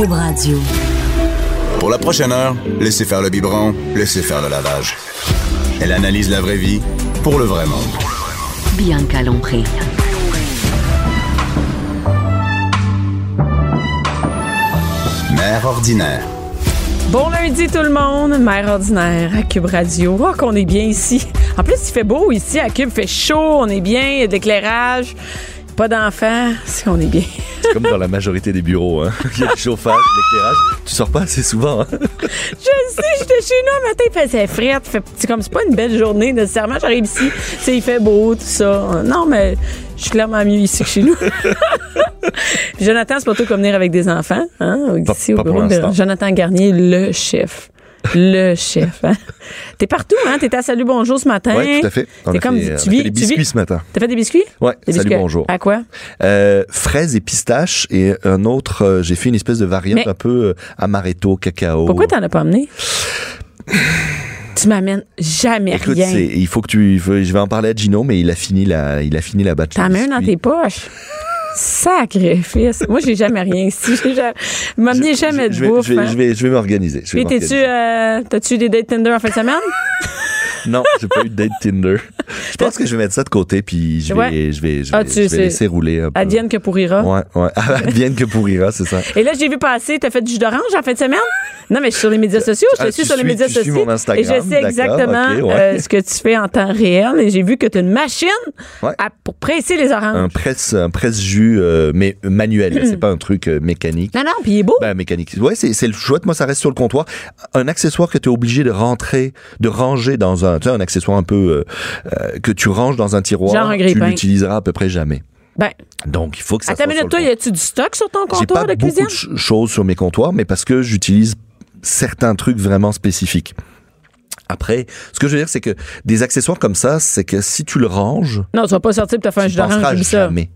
Cube Radio. Pour la prochaine heure, laissez faire le biberon, laissez faire le lavage. Elle analyse la vraie vie pour le vrai monde. Bianca Lompré. Mère ordinaire. Bon lundi tout le monde, mère ordinaire à Cube Radio. Oh qu'on est bien ici. En plus, il fait beau ici à Cube, il fait chaud, on est bien, il y a de l'éclairage. Pas d'enfants, c'est qu'on est bien. C'est comme dans la majorité des bureaux. Hein. Il y a le chauffage, l'éclairage. Tu sors pas assez souvent. Hein. Je sais, j'étais chez nous un matin, il faisait frais. Fait, c'est comme c'est pas une belle journée nécessairement. J'arrive ici, c'est il fait beau, tout ça. Non, mais je suis clairement mieux ici que chez nous. Jonathan, c'est pas tout comme venir avec des enfants. Hein, ici pas au pour bureau de. Jonathan Garnier, le chef. Le chef. Hein? T'es partout, hein? T'étais à Salut Bonjour ce matin. Oui, tout à fait. On a comme, fait, on a tu fait vis, des tu vis- biscuits ce matin. T'as fait des biscuits? Des salut, biscuits. bonjour. À quoi? Euh, fraises et pistaches et un autre, euh, j'ai fait une espèce de variante Mais- un peu euh, amaretto, cacao. Pourquoi t'en as pas amené? tu m'amènes jamais Écoute, rien. il faut que tu, je vais en parler à Gino, mais il a fini la, il a fini la batch. T'en mets un dans biscuits. tes poches. Sacrifice. Moi, j'ai jamais rien ici. J'ai jamais... Jamais de je vais, bouffe. je vais, hein. je vais, je vais m'organiser. Puis t'es-tu, euh, t'as-tu des dates Tinder en fin de semaine? Non, j'ai pas eu de date Tinder. Je pense que je vais mettre ça de côté puis je vais, Ouais. je vais, je Ah, vais, tu je vais sais. laisser rouler un peu. Advienne que pourrira. Ouais, ouais. Advienne que pourrira, c'est ça. Et là, j'ai vu passer, t'as fait du jus d'orange en fin de semaine? Non, mais je suis sur les médias sociaux, je te Ah, suis sur les suis- médias tu suis sociaux. mon Instagram, et je sais exactement ouais. euh, ce que tu fais en temps réel. Et j'ai vu que tu as une machine Ouais. à- pour presser les oranges. Un presse, un presse jus, euh, mais manuel. c'est pas un truc euh, mécanique. Non, non, puis il est beau. Ben, mécanique. Ouais, c'est, le chouette. Moi, ça reste sur le comptoir. Un accessoire que tu es obligé de rentrer, de ranger dans un, tu sais, un accessoire un peu, euh, euh, que tu ranges dans un tiroir. Genre un tu l'utiliseras à peu près jamais. ben, Donc, il faut que ça attends soit sur le toi, y a-tu du stock sur ton J'ai comptoir pas de beaucoup cuisine? de ch- choses sur mes comptoirs, mais parce que j'utilise certains trucs vraiment spécifiques. Après, ce que je veux dire, c'est que des accessoires comme ça, c'est que si tu le ranges, Non, tu vas pas sortir pour te faire un jus d'orange, ça. jamais.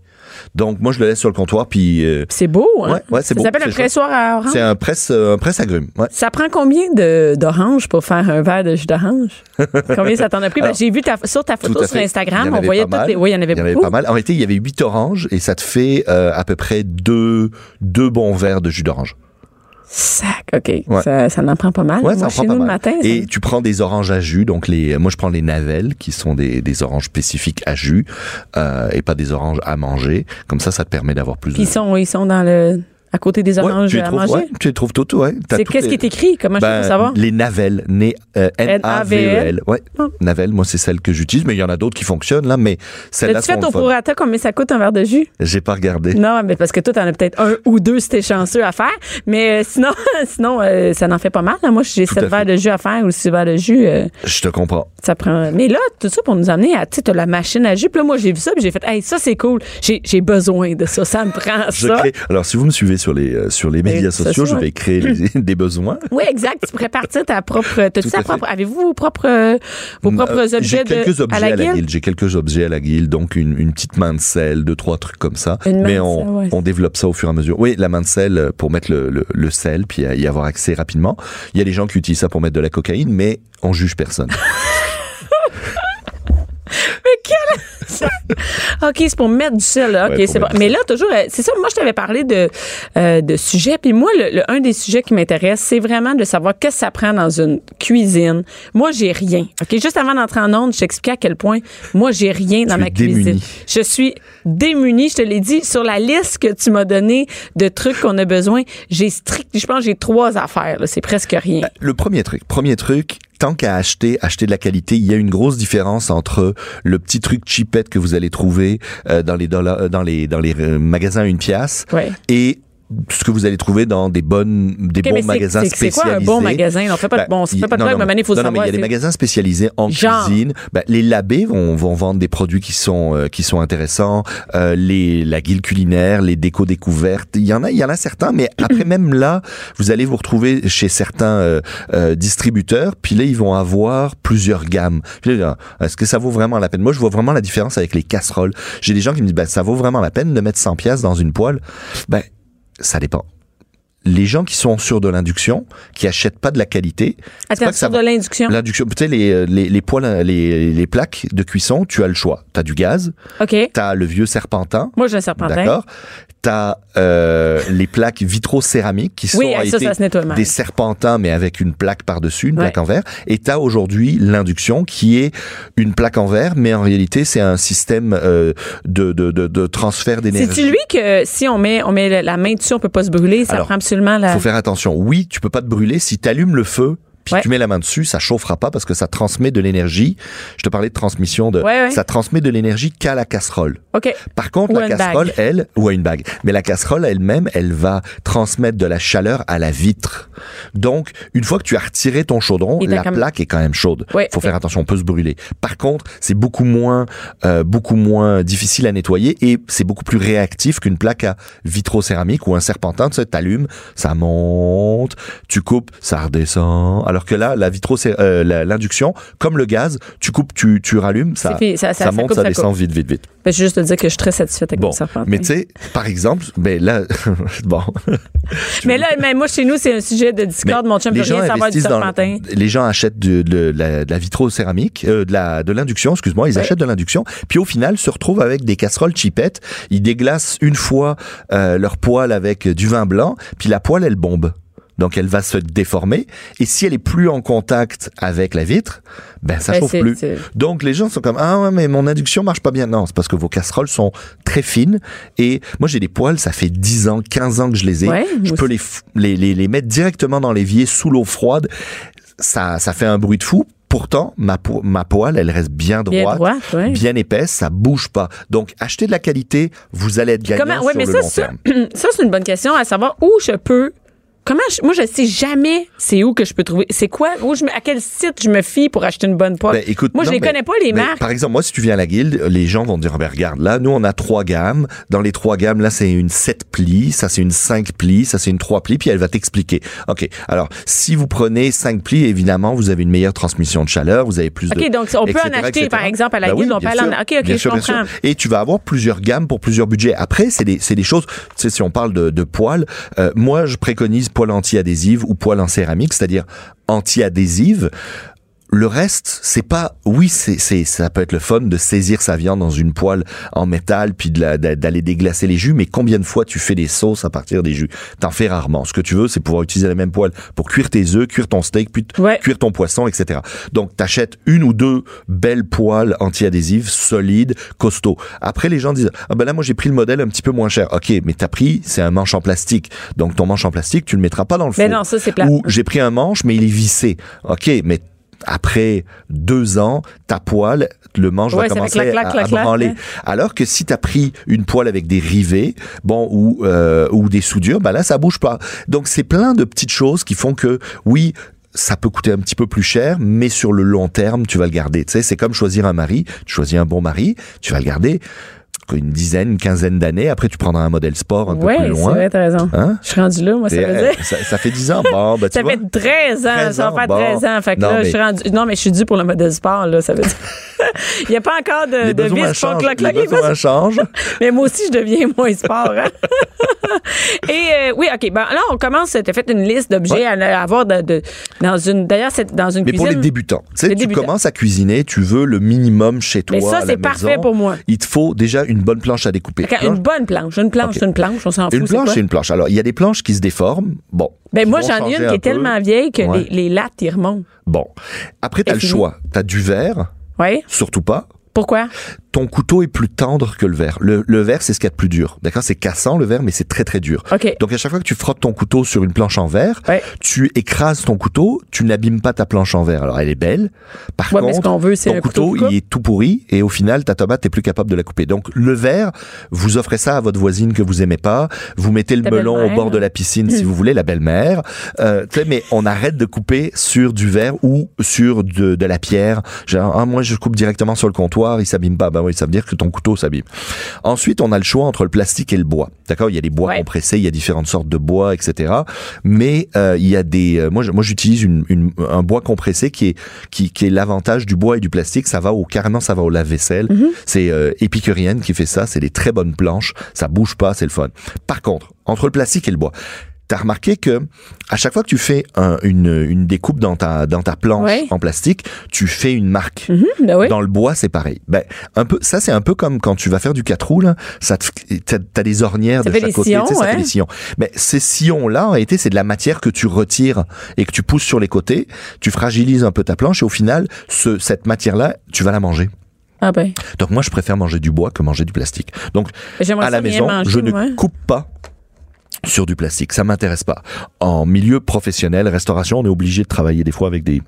Donc, moi, je le laisse sur le comptoir, puis euh, C'est beau, hein? Ouais, ouais, c'est ça beau, s'appelle un pressoir à orange? c'est un presse, euh, un presse agrumes. Ouais. Ça prend combien d'oranges pour faire un verre de jus d'orange? combien ça t'en a pris? Ben, j'ai vu ta- sur ta photo sur Instagram, on voyait toutes les. Oui, il y en avait Il y en avait beaucoup. pas mal. En réalité, il y avait huit oranges et ça te fait euh, à peu près deux, deux bons verres de jus d'orange. Sac, OK. Ouais. Ça, ça en prend pas mal. Ouais, Moi, ça en chez prend pas nous, le mal. matin, ça- Et tu prends des oranges à jus, donc les, moi je prends les navelles qui sont des, des oranges spécifiques à jus euh, et pas des oranges à manger. Comme ça, ça te permet d'avoir plus ils de. sont, ils sont dans le, à côté des Ouais, oranges tu les à trouves, manger? ouais, tu les trouves toutes, ouais. T'as C'est qu'est-ce les- qui est écrit? Comment je Ben, peux savoir? Les navelles, né, euh, N-A-V-E-L. Ouais. Ah. Navelles, moi c'est celle que j'utilise, mais il y en a d'autres qui fonctionnent là, mais celle-là As-tu fait fun. prorata combien ça coûte un verre de jus? J'ai pas regardé. Non, mais parce que toi, t'en as peut-être un ou deux si t'es chanceux à faire. Mais euh, sinon, sinon euh, ça n'en fait pas mal. Moi, j'ai sept verres de jus à faire ou six verres de jus. euh, Je te comprends. ça prend. Mais là, tout ça pour nous amener à, tu sais, la machine à jus. Puis là, moi, j'ai vu ça, puis j'ai fait, hey, ça, c'est cool. J'ai besoin de ça. Ça me prend Je ça. crée- Alors, si vous me suivez sur les, euh, sur les médias sociaux, je vais créer les- des besoins. Oui, exact. Tu pourrais partir ta propre. T'as-tu Tout ta à propre. Avez-vous vos propres, euh, vos propres Euh, objets J'ai de, quelques objets à la guilde? J'ai quelques objets à la guilde, donc une, une petite main de sel, deux, trois trucs comme ça. Une Mais on, sel, ouais. on développe ça au fur et à mesure. Oui, la main de sel pour mettre le, le, le sel, puis y avoir accès rapidement. Il y a des gens qui utilisent ça pour mettre de la cocaïne, mais on juge personne. Mais quel. OK, c'est pour mettre du sel, là. OK, Ouais, c'est bon. Mais là, toujours, euh, c'est ça, moi, je t'avais parlé de, euh, de sujets. Puis moi, le, le- un des sujets qui m'intéresse, c'est vraiment de savoir qu'est-ce que ça prend dans une cuisine. Moi, j'ai rien. OK, juste avant d'entrer en onde, je t'expliquais à quel point moi, j'ai rien dans Tu ma cuisine. démunie. Je suis démunie, je te l'ai dit. Sur la liste que tu m'as donnée de trucs qu'on a besoin, j'ai strict, je pense, j'ai trois affaires, là. C'est presque rien. Le premier truc, premier truc, tant qu'à acheter, acheter de la qualité, il y a une grosse différence entre le petit truc cheapette que vous allez trouver euh, dans les dollars, euh, dans les dans les euh, magasins à une pièce Ouais. et ce que vous allez trouver dans des bonnes des bons magasins c'est- C'est spécialisés. quoi un bon magasin? On fait pas de, Ben, bon, fait pas de blague, mais il faut non, non, mais il y a des magasins spécialisés en Genre. cuisine. Ben, les labés vont, vont vendre des produits qui sont euh, qui sont intéressants. Euh, les la guilde culinaire, les décos découvertes. Il y en a, il y en a certains, mais après même là, vous allez vous retrouver chez certains euh, euh, distributeurs. Puis là, ils vont avoir plusieurs gammes. Est-ce que ça vaut vraiment la peine? Moi, je vois vraiment la différence avec les casseroles. J'ai des gens qui me disent, ben, ça vaut vraiment la peine de mettre 100 pièces dans une poêle. Ben, ça dépend les gens qui sont sur de l'induction, qui achètent pas de la qualité. Attends, pas que ça sur de l'induction. L'induction, tu sais, les, les, les poêles, les, les plaques de cuisson, tu as le choix. Tu as du gaz, OK. tu as le vieux serpentin. Moi, j'ai un serpentin. D'accord. T'as euh, les plaques vitrocéramiques qui sont Oui, ça, été ça se nettoie mal. des serpentins mais avec une plaque par-dessus, une Ouais. plaque en verre. Et tu as aujourd'hui l'induction qui est une plaque en verre, mais en réalité c'est un système euh, de, de, de, de transfert d'énergie. C'est-tu lui que si on met, on met la main dessus, on peut pas se brûler? Ça Alors, prend absolument la. faut faire attention. Oui, tu peux pas te brûler si tu allumes le feu. Puis Ouais. tu mets la main dessus, ça chauffera pas parce que ça transmet de l'énergie. Je te parlais de transmission de, Ouais, ouais. ça transmet de l'énergie qu'à la casserole. OK. Par contre, Ou la casserole, bague. elle, ou à une bague. Mais la casserole elle-même, elle va transmettre de la chaleur à la vitre. Donc, une fois que tu as retiré ton chaudron, Il la comme- plaque est quand même chaude. Ouais, Faut faire attention, on peut se brûler. Par contre, c'est beaucoup moins, euh, beaucoup moins difficile à nettoyer et c'est beaucoup plus réactif qu'une plaque à vitrocéramique ou un serpentin. Tu sais, t'allumes, ça monte, tu coupes, ça redescend. Alors que là, la vitro, euh, l'induction, comme le gaz, tu coupes, tu, tu rallumes, ça, ça- ça- ça monte, coupe, ça, descend coupe. vite, vite, vite. Ben, je veux juste te dire que je suis très satisfaite avec Bon, mon mais tu sais, par exemple, ben là, bon, Mais là, mais moi, chez nous, c'est un sujet de discorde. Mon chum gens rien savoir du serpentin. le- les gens achètent de, de la, de la vitrocéramique, euh, de la de l'induction, excuse-moi, ils achètent de l'induction, puis au final se retrouvent avec des casseroles chipettes. Ils déglacent une fois euh, leur poêle avec du vin blanc, puis la poêle elle bombe. Donc elle va se déformer et si elle est plus en contact avec la vitre, ben ça Ben, chauffe plus. Donc les gens sont comme ah ouais mais mon induction marche pas bien. Non, c'est parce que vos casseroles sont très fines et moi j'ai des poêles, ça fait 10 ans, 15 ans que je les ai. Ouais, je peux les, les les les mettre directement dans l'évier sous l'eau froide. Ça ça fait un bruit de fou. Pourtant, ma, po- ma poêle, elle reste bien droite, Bien droite, ouais. bien épaisse, ça bouge pas. Donc, achetez de la qualité, vous allez être gagnant Comment, ouais, sur mais le ça, long ça, terme. ça, c'est une bonne question à savoir où je peux. Comment je- moi je sais jamais c'est où que je peux trouver c'est quoi? Où je à quel site je me fie pour acheter une bonne poêle. Ben, écoute, moi je non, les mais- connais pas les mais marques. Par exemple, moi, si tu viens à la guilde, les gens vont te dire, Ah ben, regarde, là, nous, on a trois gammes. Dans les trois gammes, là, c'est une 7 plis, ça, c'est une 5 plis, ça, c'est une 3 plis, puis elle va t'expliquer. OK. Alors, si vous prenez 5 plis, évidemment, vous avez une meilleure transmission de chaleur, vous avez plus de... OK, donc on peut en acheter, etc. par exemple, à la Ben guilde, oui, on peut aller en-. OK, OK, Bien je sûr, bien sûr. Et tu vas avoir plusieurs gammes pour plusieurs budgets. Après, c'est des, c'est des choses, tu sais, si on parle de, de poêle, euh, moi, je préconise poêle anti-adhésive ou poêle en céramique, c'est-à-dire anti-adhésive. Le reste, c'est pas. Oui, c'est, c'est, ça peut être le fun de saisir sa viande dans une poêle en métal puis de la- d'a- d'aller déglacer les jus. Mais combien de fois tu fais des sauces à partir des jus? T'en fais rarement. Ce que tu veux, c'est pouvoir utiliser la même poêle pour cuire tes œufs, cuire ton steak, puis Ouais. cuire ton poisson, etc. Donc, t'achètes une ou deux belles poêles anti-adhésives, solides, costauds. Après, les gens disent ah ben là, moi j'ai pris le modèle un petit peu moins cher. Ok, mais t'as pris, c'est un manche en plastique. Donc, ton manche en plastique, tu le mettras pas dans le Mais four. non, ça, c'est plat. Ou j'ai pris un manche, mais il est vissé. OK, mais après deux ans, ta poêle, le manche Ouais, va commencer clac, clac, à, clac, à clac, branler. hein. Alors que si tu as pris une poêle avec des rivets, bon, ou, euh, ou des soudures, ben là, ça bouge pas. Donc, c'est plein de petites choses qui font que, oui, ça peut coûter un petit peu plus cher, mais sur le long terme, tu vas le garder. Tu sais, c'est comme choisir un mari. Tu choisis un bon mari, tu vas le garder une dizaine, une quinzaine d'années. Après, tu prendras un modèle sport un peu plus c'est loin. vrai, t'as raison. Hein? Je suis rendu là, moi, ça veut euh, dire. ça, ça fait 10 ans. Bon, ben, tu Ça vois. fait 13 ans, 13 ça va faire bon. 13 ans. Fait que Non, là, mais- je suis rendu. Non, mais je suis dû pour le modèle sport, là, ça veut dire. Il n'y a pas encore de, les de vis pour cloc, cloc, les besoins changent. Mais moi aussi, je deviens moins sport. hein. Et euh, oui, OK. Ben, là, on commence. Tu as fait une liste d'objets à, à avoir de, de- dans une. D'ailleurs, c'est dans une Mais pour cuisine. les débutants, tu sais, tu commences à cuisiner, tu veux le minimum chez toi. Mais ça, c'est parfait pour moi. Il te faut déjà une bonne planche à découper. Une bonne planche. Une planche, une planche. On s'en fout. Une planche, c'est une planche. Alors, il y a des planches qui se déforment. Bon. Ben, moi, j'en ai une un qui est tellement vieille que Ouais. les, les lattes, ils remontent. Bon. Après, tu as le fini. choix. Tu as du verre, Oui. surtout pas. Pourquoi? Ton couteau est plus tendre que le verre. Le, le verre, c'est ce qu'il y a de plus dur. D'accord? C'est cassant, le verre, mais c'est très, très dur. OK. Donc, à chaque fois que tu frottes ton couteau sur une planche en verre, Ouais. tu écrases ton couteau, tu n'abîmes pas ta planche en verre. Alors, elle est belle. Par Ouais, mais ce contre, veut, ton couteau il est tout pourri et au final, ta tomate, t'es plus capable de la couper. Donc, le verre, vous offrez ça à votre voisine que vous aimez pas. Vous mettez le Ta melon au bord de la piscine si vous voulez, la belle-mère. Euh, tu sais, mais on arrête de couper sur du verre ou sur de, de la pierre. Genre, ah, moi, je coupe directement sur le comptoir, il s'abîme pas. Ben oui, ça veut dire que ton couteau s'abîme. Ensuite, on a le choix entre le plastique et le bois. D'accord? Il y a des bois Ouais. compressés, il y a différentes sortes de bois, etc. Mais euh, il y a des. euh, moi, moi, j'utilise une, une- un bois compressé qui est qui, qui est l'avantage du bois et du plastique. Ça va au carrément, ça va au lave-vaisselle. Mm-hmm. C'est euh, Épicurienne qui fait ça. C'est des très bonnes planches. Ça bouge pas, c'est le fun. Par contre, entre le plastique et le bois. T'as remarqué que à chaque fois que tu fais un- une, une découpe dans ta dans ta planche Ouais. en plastique, tu fais une marque. Mhm, ben oui. Dans le bois, c'est pareil. Ben, un peu, ça, c'est un peu comme quand tu vas faire du 4 roues, là. Ça t'as, des ornières Ça de chaque côté. sillons, tu sais, ça fait des sillons. Mais ces sillons-là, en réalité, c'est de la matière que tu retires et que tu pousses sur les côtés. Tu fragilises un peu ta planche et au final, ce, cette matière-là, tu vas la manger. Ah ben, Donc moi, je préfère manger du bois que manger du plastique. Donc, à la maison, manger, je ne coupe pas sur du plastique. Ça m'intéresse pas. En milieu professionnel, restauration, on est obligé de travailler des fois avec des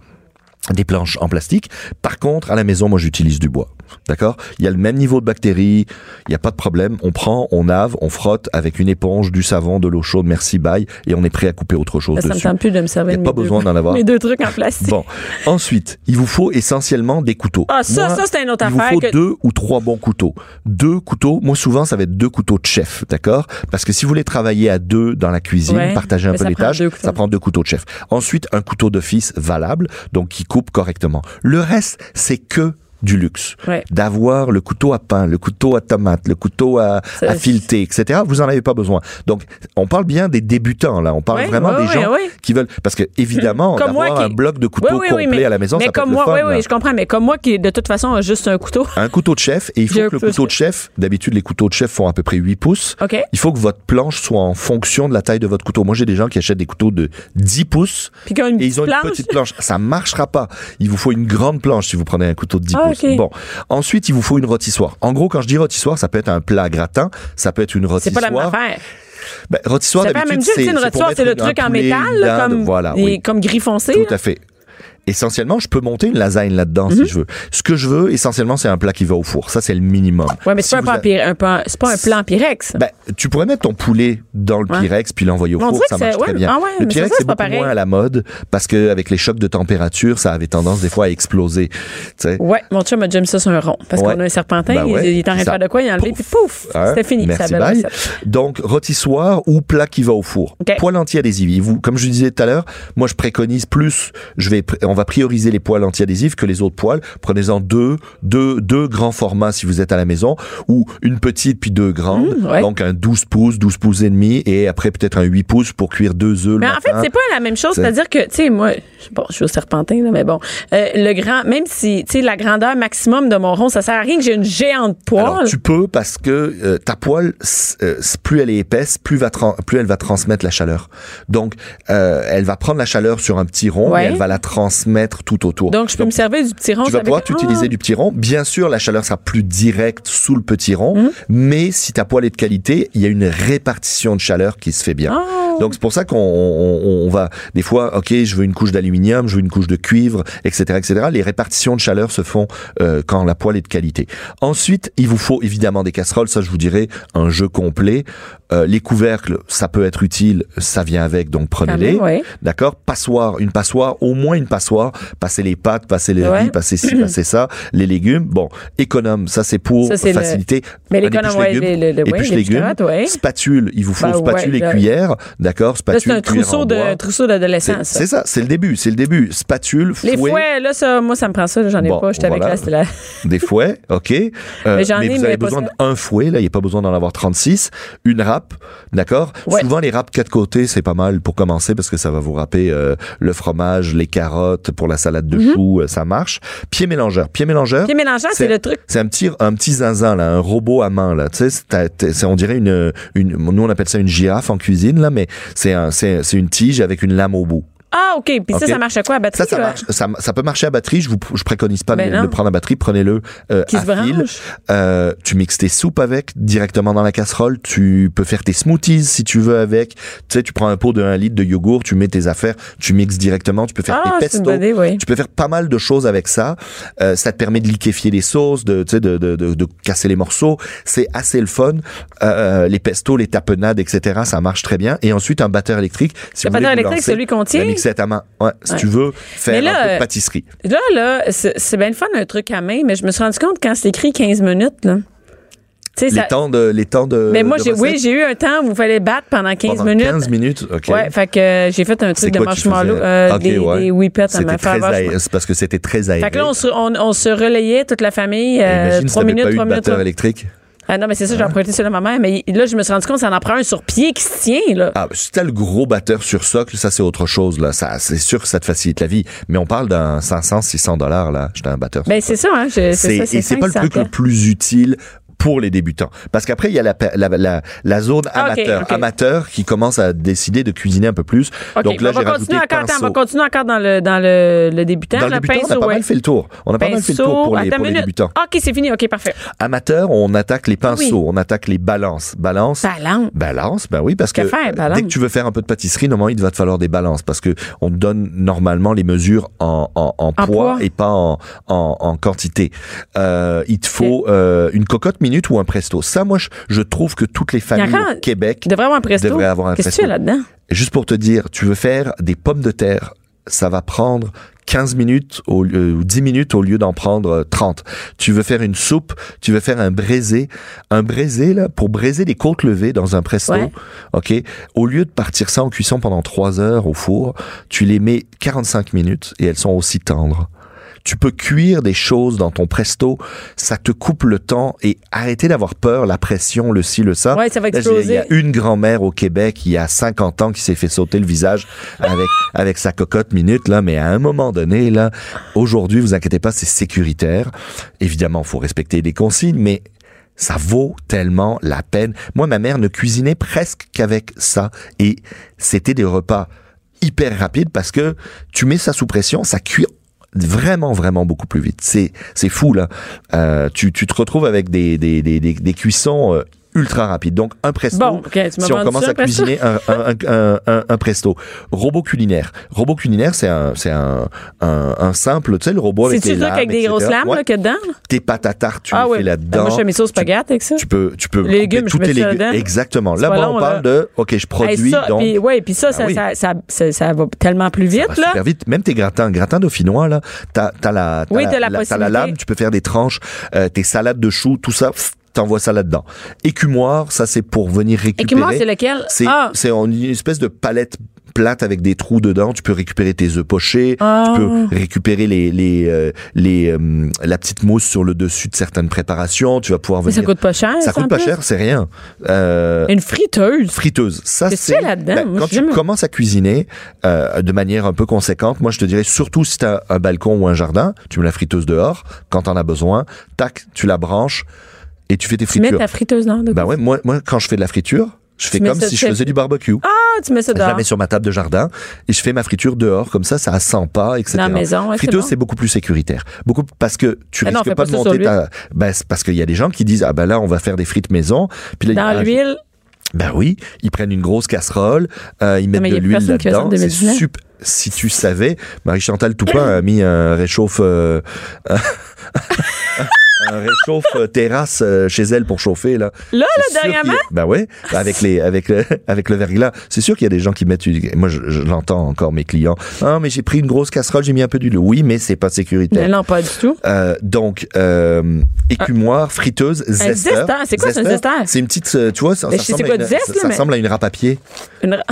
des planches en plastique. Par contre, à la maison, moi, j'utilise du bois. D'accord? Il y a le même niveau de bactéries, il n'y a pas de problème. On prend, on lave, on frotte avec une éponge, du savon, de l'eau chaude, merci, bye, et on est prêt à couper autre chose ça me dessus. tente plus de me servir Y a de pas deux- besoin d'en avoir. Mes deux trucs en plastique. Bon, ensuite, il vous faut essentiellement des couteaux. Ah, ça, Moi, ça, c'est une autre il vous affaire faut que- deux ou trois bons couteaux. Deux couteaux, moi souvent ça va être deux couteaux de chef, d'accord? Parce que si vous voulez travailler à deux dans la cuisine, Ouais, partager un peu ça les tâches, ça prend deux couteaux de chef. Ensuite, un couteau d'office valable, donc qui coupe correctement. Le reste, c'est que du luxe. Ouais. D'avoir le couteau à pain, le couteau à tomate, le couteau à, à fileter, etc. Vous en avez pas besoin. Donc, on parle bien des débutants, là. On parle Ouais, vraiment ouais, des gens qui veulent, parce que évidemment, d'avoir qui- un bloc de couteau Oui, oui, oui, complet mais, à la maison, mais ça peut comme être moi, le fun. oui, oui, je comprends. Mais comme moi qui, de toute façon, a juste un couteau. Un couteau de chef, et il faut que le couteau de chef, d'habitude les couteaux de chef font à peu près 8 pouces. OK. Il faut que votre planche soit en fonction de la taille de votre couteau. Moi, j'ai des gens qui achètent des couteaux de 10 pouces Puis et ils ont une petite planche. Ça marchera pas. Il vous faut une grande planche si vous prenez un couteau de 10 Ah, ok. Bon. Ensuite, il vous faut une rôtissoire. En gros, quand je dis rôtissoire, ça peut être un plat à gratin, ça peut être une C'est rôtissoire. pas la même affaire. Ben, rôtissoire, C'est pas la même d'habitude. C'est une pour rotissoire, c'est le truc en métal, là, comme, voilà, et oui. comme gris foncé. Tout là. à fait. Essentiellement, je peux monter une lasagne là-dedans Mhm. si je veux. Ce que je veux, essentiellement, c'est un plat qui va au four. Ça, c'est le minimum. Ouais, mais c'est Si pas, un, a- plan- pas un plan Pyrex. Ben, tu pourrais mettre ton poulet dans le Ouais. Pyrex puis l'envoyer au on four, ça marche c'est- très ouais, bien. ah ouais, le Pyrex c'est beaucoup pareil. moins à la mode parce que avec les chocs de température, ça avait tendance des fois à exploser. Tu sais. Ouais, mon chum a déjà mis ça sur un rond. Parce Ouais. qu'on a un serpentin, Ben ouais, il, il est en train de faire de quoi, il a enlevé, puis pouf, Hein? c'était fini. Merci, ça bye. Donc, rôtissoire ou plat qui va au four. Anti-adhésif. Et Vous, comme je disais tout à l'heure, moi, je préconise plus, je vais, on va prioriser les poêles anti-adhésifs que les autres poêles. Prenez-en deux, deux, deux grands formats si vous êtes à la maison ou une petite puis deux grandes. Mmh, ouais. Donc, un 12 pouces, 12 pouces et demi et après peut-être un 8 pouces pour cuire deux œufs le Mais en fait, matin. c'est pas la même chose. C'est- C'est-à-dire que, tu sais, moi, bon, je suis au serpentin, là, mais bon, euh, le grand, même si, tu sais, la grandeur maximum de mon rond, ça sert à rien que j'ai une géante Alors, poêle. tu peux parce que euh, ta poêle, euh, plus elle est épaisse, plus, va tran- plus elle va transmettre la chaleur. Donc, elle va prendre la chaleur sur un petit rond Ouais. et elle va la transmettre tout autour. Donc, je peux me servir du petit rond. tu vas avec- pouvoir Ah! utiliser du petit rond. Bien sûr, la chaleur sera plus directe sous le petit rond, Hum. mais si ta poêle est de qualité, il y a une répartition de chaleur qui se fait bien. Oh. Donc c'est pour ça qu'on on, on va des fois, ok, je veux une couche d'aluminium, je veux une couche de cuivre, etc., etc. Les répartitions de chaleur se font euh, quand la poêle est de qualité. Ensuite, il vous faut évidemment des casseroles. Ça, je vous dirais un jeu complet. Euh, les couvercles, ça peut être utile, ça vient avec, donc prenez-les. D'accord? Passoire, une passoire, au moins une passoire. Passer les pâtes, passer les Ouais. riz, passer ci, passer ça, les légumes. Bon, économe, ça c'est pour Ça, c'est le- faciliter. Mais l'économe, ouais, légumes, le- le- le- ouais, épluche l'épluche légumes. ouais. Spatule, il vous faut Ben, spatule et cuillère. D'accord Spatule, c'est un trousseau de, trousseau C'est ça. c'est ça, c'est le début, c'est le début. Spatule, fouet, Les fouets, là, ça, moi, ça me prend ça, j'en ai Bon, pas. J'étais voilà. avec là, c'était là. des fouets, ok. Euh, Mais j'en ai, vous mais avez besoin d'un fouet, là, il n'y a pas besoin d'en avoir 36. Une râpe, d'accord Ouais. Souvent, les râpes quatre côtés, c'est pas mal pour commencer parce que ça va vous râper euh, le fromage, les carottes pour la salade de choux, euh, ça marche. Pied mélangeur. Pied mélangeur. Pied mélangeant, c'est le truc. C'est un petit, un petit zinzin, là, un robot à main, là. Tu sais, on dirait une, une, nous on appelle ça une girafe en cuisine, là, mais c'est un, c'est, une tige avec une lame au bout. Ah, OK. Puis ça, ça marche à quoi, à batterie? Ça, ça marche. Ça, ça peut marcher à batterie. Je vous, je préconise pas Ben de non. le prendre à batterie. Prenez-le euh, à fil. Euh, tu mixes tes soupes avec directement dans la casserole. Tu peux faire tes smoothies si tu veux avec. Tu sais, tu prends un pot de 1 litre de yogourt, tu mets tes affaires, tu mixes directement. Tu peux faire Ah, tes pestos. idée, oui. Tu peux faire pas mal de choses avec ça. Euh, ça te permet de liquéfier les sauces, de, tu sais, de, de, de, de casser les morceaux. C'est assez le fun. Euh, les pestos, les tapenades, etc. Ça marche très bien. Et ensuite, un batteur électrique. Si Le batteur électrique, celui qu'on tient? Ouais, si Ouais. tu veux faire là, un peu de euh, pâtisserie. Là, là, c'est bien le fun, un truc à main, mais je me suis rendu compte quand c'est écrit 15 minutes, là. Les ça. temps de, les temps de. Mais moi, j'ai, oui, j'ai eu un temps où il fallait battre pendant 15 Pendant minutes. 15 minutes, ok. Ouais, fait que euh, j'ai fait un truc de marshmallow, euh, Ok, des, ouais. des whippets à ma aé- c'est parce que c'était très aéré. Fait que là, on se, on, on se relayait, toute la famille, euh, Imagine si 3 t'avais minutes, pas eu 3 de minutes. électrique. Ah non, mais c'est ça, j'ai emprunté celui de ma mère, mais là, je me suis rendu compte que ça en prend un sur pied qui se tient, là. Ah, si t'as le gros batteur sur socle, ça c'est autre chose là. Ça, c'est sûr que ça te facilite la vie. Mais on parle d'un 500, 600 dollars là. J'étais un batteur. Ben, c'est ça, hein. je- C'est- C'est ça, et c'est pas le truc le plus utile pour les débutants. Parce qu'après, il y a la, la, la, la zone Ah, amateur, ok. amateur qui commence à décider de cuisiner un peu plus. OK, Donc là, on j'ai va rajouté continuer encore, on va pinceau. continuer encore dans le, dans le, le débutant. Dans le débutant, on a pinceau, pas ouais. mal fait le tour. On a pas mal fait le tour pour les, pour les débutants. OK, c'est fini. OK, parfait. Amateur, on attaque les pinceaux, Oui. on attaque les balances. Balance. Balance. Balance, ben oui, parce que faire, euh, dès que tu veux faire un peu de pâtisserie, normalement, il va te falloir des balances parce que on te donne normalement les mesures en, en, en poids, poids. et pas en, en, en quantité. Euh, il te faut euh, une cocotte minute ou un presto? Ça, moi, je, je trouve que toutes les familles au Québec Il devrait avoir un presto. devraient avoir un Qu'est-ce que tu fais là-dedans? Juste pour te dire, tu veux faire des pommes de terre, ça va prendre 15 minutes au lieu, ou 10 minutes au lieu d'en prendre euh, 30. Tu veux faire une soupe, tu veux faire un braisé. Un braisé, là, pour braiser des côtes levées dans un presto, Ouais. OK, au lieu de partir ça en cuisson pendant 3 heures au four, tu les mets 45 minutes et elles sont aussi tendres. Tu peux cuire des choses dans ton presto, ça te coupe le temps et arrêtez d'avoir peur, la pression, le ci, le ça. Ouais, ça va j'ai- Il y exploser. a une grand-mère au Québec, il y a 50 ans, qui s'est fait sauter le visage avec, avec sa cocotte minute, là. Mais à un moment donné, là, aujourd'hui, vous inquiétez pas, c'est sécuritaire. Évidemment, faut respecter les consignes, mais ça vaut tellement la peine. Moi, ma mère ne cuisinait presque qu'avec ça. Et c'était des repas hyper rapides parce que tu mets ça sous pression, ça cuit vraiment vraiment beaucoup plus vite. C'est c'est fou là. Euh, tu, tu te retrouves avec des des, des, cuissons euh, ultra rapides donc un presto Bon, OK, tu m'as si on commence ça, à cuisiner un, un, un, un, un presto robot culinaire robot culinaire c'est un c'est un, simple tu sais le robot avec lames, avec des etc. grosses lames Ouais. là, a dedans? tes pâtes à tarte tu ah les oui. fais là-dedans Moi, je fais mes sauces avec ça. tu peux tu peux Les légumes, je mets légumes exactement là long, on là. parle de ok je produis ça, donc puis, ouais, puis ça, Ah ça, oui. ça, ça, ça, ça va tellement plus vite, là. super vite. Même tes gratins, gratins dauphinois, là, t'as, t'as la, t'as la, lame, tu peux faire des tranches, euh, tes salades de choux, tout ça, t'envoies ça là-dedans. Écumoire, ça c'est pour venir récupérer. Écumoire, c'est lequel? C'est, Ah. une espèce de palette plate avec des trous dedans. Tu peux récupérer tes œufs pochés. Ah. Tu peux récupérer les les euh, les euh, la petite mousse sur le dessus de certaines préparations. Tu vas pouvoir Mais venir. ça coûte pas cher. Ça coûte pas plus. cher, c'est rien. Euh, Une friteuse? friteuse. Ça, c'est là-dedans? ben, quand tu commences à cuisiner euh, de manière un peu conséquente, moi je te dirais surtout si tu as un balcon ou un jardin, tu mets la friteuse dehors quand t'en as besoin, tac, tu la branches et tu fais tes Tu mets fritures. ta friteuse dans Ben ouais, moi moi quand je fais de la friture, je fais comme ça- si je faisais du barbecue. Ah, tu mets ça Je la dehors. mets sur ma table de jardin et je fais ma friture dehors comme ça, ça sent pas, etc. Dans la maison, ouais, c'est Friteuse, bon. c'est beaucoup plus sécuritaire, beaucoup parce que tu Ah risques pas, de monter ta. Ben, parce qu'il y a des gens qui disent ah ben là on va faire des frites maison, puis là Dans ah, l'huile? ben oui, ils prennent une grosse casserole, euh, ils mettent de a l'huile là-dedans. C'est 2019. super. Si tu savais, Marie-Chantal Toupin a mis un réchauffe, euh, un réchauffe euh, terrasse euh, chez elle pour chauffer là. Là, là, y a- dernièrement? Ben ouais, avec les avec le, avec le verglas. C'est sûr qu'il y a des gens qui mettent. une- Moi, je, je l'entends encore mes clients. Ah, mais j'ai pris une grosse casserole, j'ai mis un peu d'huile. Oui, mais c'est pas sécuritaire. Mais non, pas du tout. Euh, donc, euh, écumoire, friteuse, zester. zester, c'est quoi, ça, un zester? C'est une petite, tu vois, ça, Ben, ressemble à une, zeste, ça- là, ça mais- ressemble à une râpe à pied. Une ra-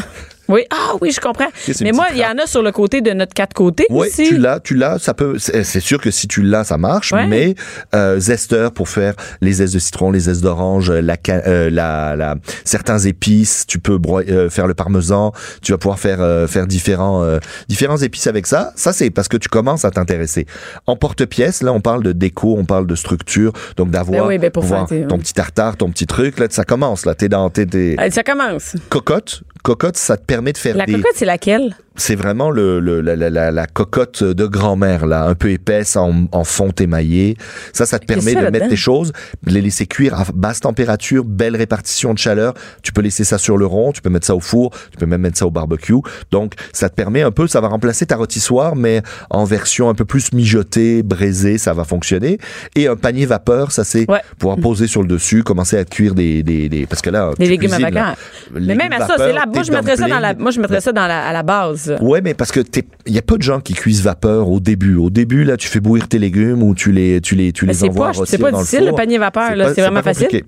Oui, ah oui, je comprends. Mais moi, il y en a sur le côté de notre quatre côtés Oui, aussi. tu l'as, tu l'as, ça peut, c'est c'est sûr que si tu l'as, ça marche, Ouais. mais euh, zester pour faire les zestes de citron, les zestes d'orange, la, ca- euh, la, la, certains épices, tu peux euh, faire le parmesan, tu vas pouvoir faire euh, faire différents euh, différents épices avec ça. Ça c'est parce que tu commences à t'intéresser. En porte-pièce, là on parle de déco, on parle de structure, donc d'avoir Ben oui, ben ton petit tartare, ton petit truc, là ça commence là, t'es dans t'es, ça commence. cocotte, cocotte, ça te permet de faire La des cocotte, c'est laquelle? C'est vraiment le, le- la, la, la, la cocotte de grand-mère là, un peu épaisse en, en fonte émaillée. Ça, ça te permet de mettre tes choses, de les laisser cuire à basse température, belle répartition de chaleur. Tu peux laisser ça sur le rond, tu peux mettre ça au four, tu peux même mettre ça au barbecue. Donc, ça te permet un peu, ça va remplacer ta rôtissoire, mais en version un peu plus mijotée, braisée, ça va fonctionner. Et un panier vapeur, ça c'est Ouais. pouvoir poser sur le dessus, commencer à cuire des, des, des parce que là, Des légumes à cuisines, là. vacances. Mais Légumes même à ça, c'est là. Moi, je mettrais ça dans la, moi, je mettrais ça dans la, à la base. Ouais, mais parce que il y a pas de gens qui cuisent vapeur au début. Au début, là, tu fais bouillir tes légumes ou tu les, tu les, tu les c'est envoies c'est pas dans difficile, le le four. panier vapeur, là. C'est vraiment facile. compliqué.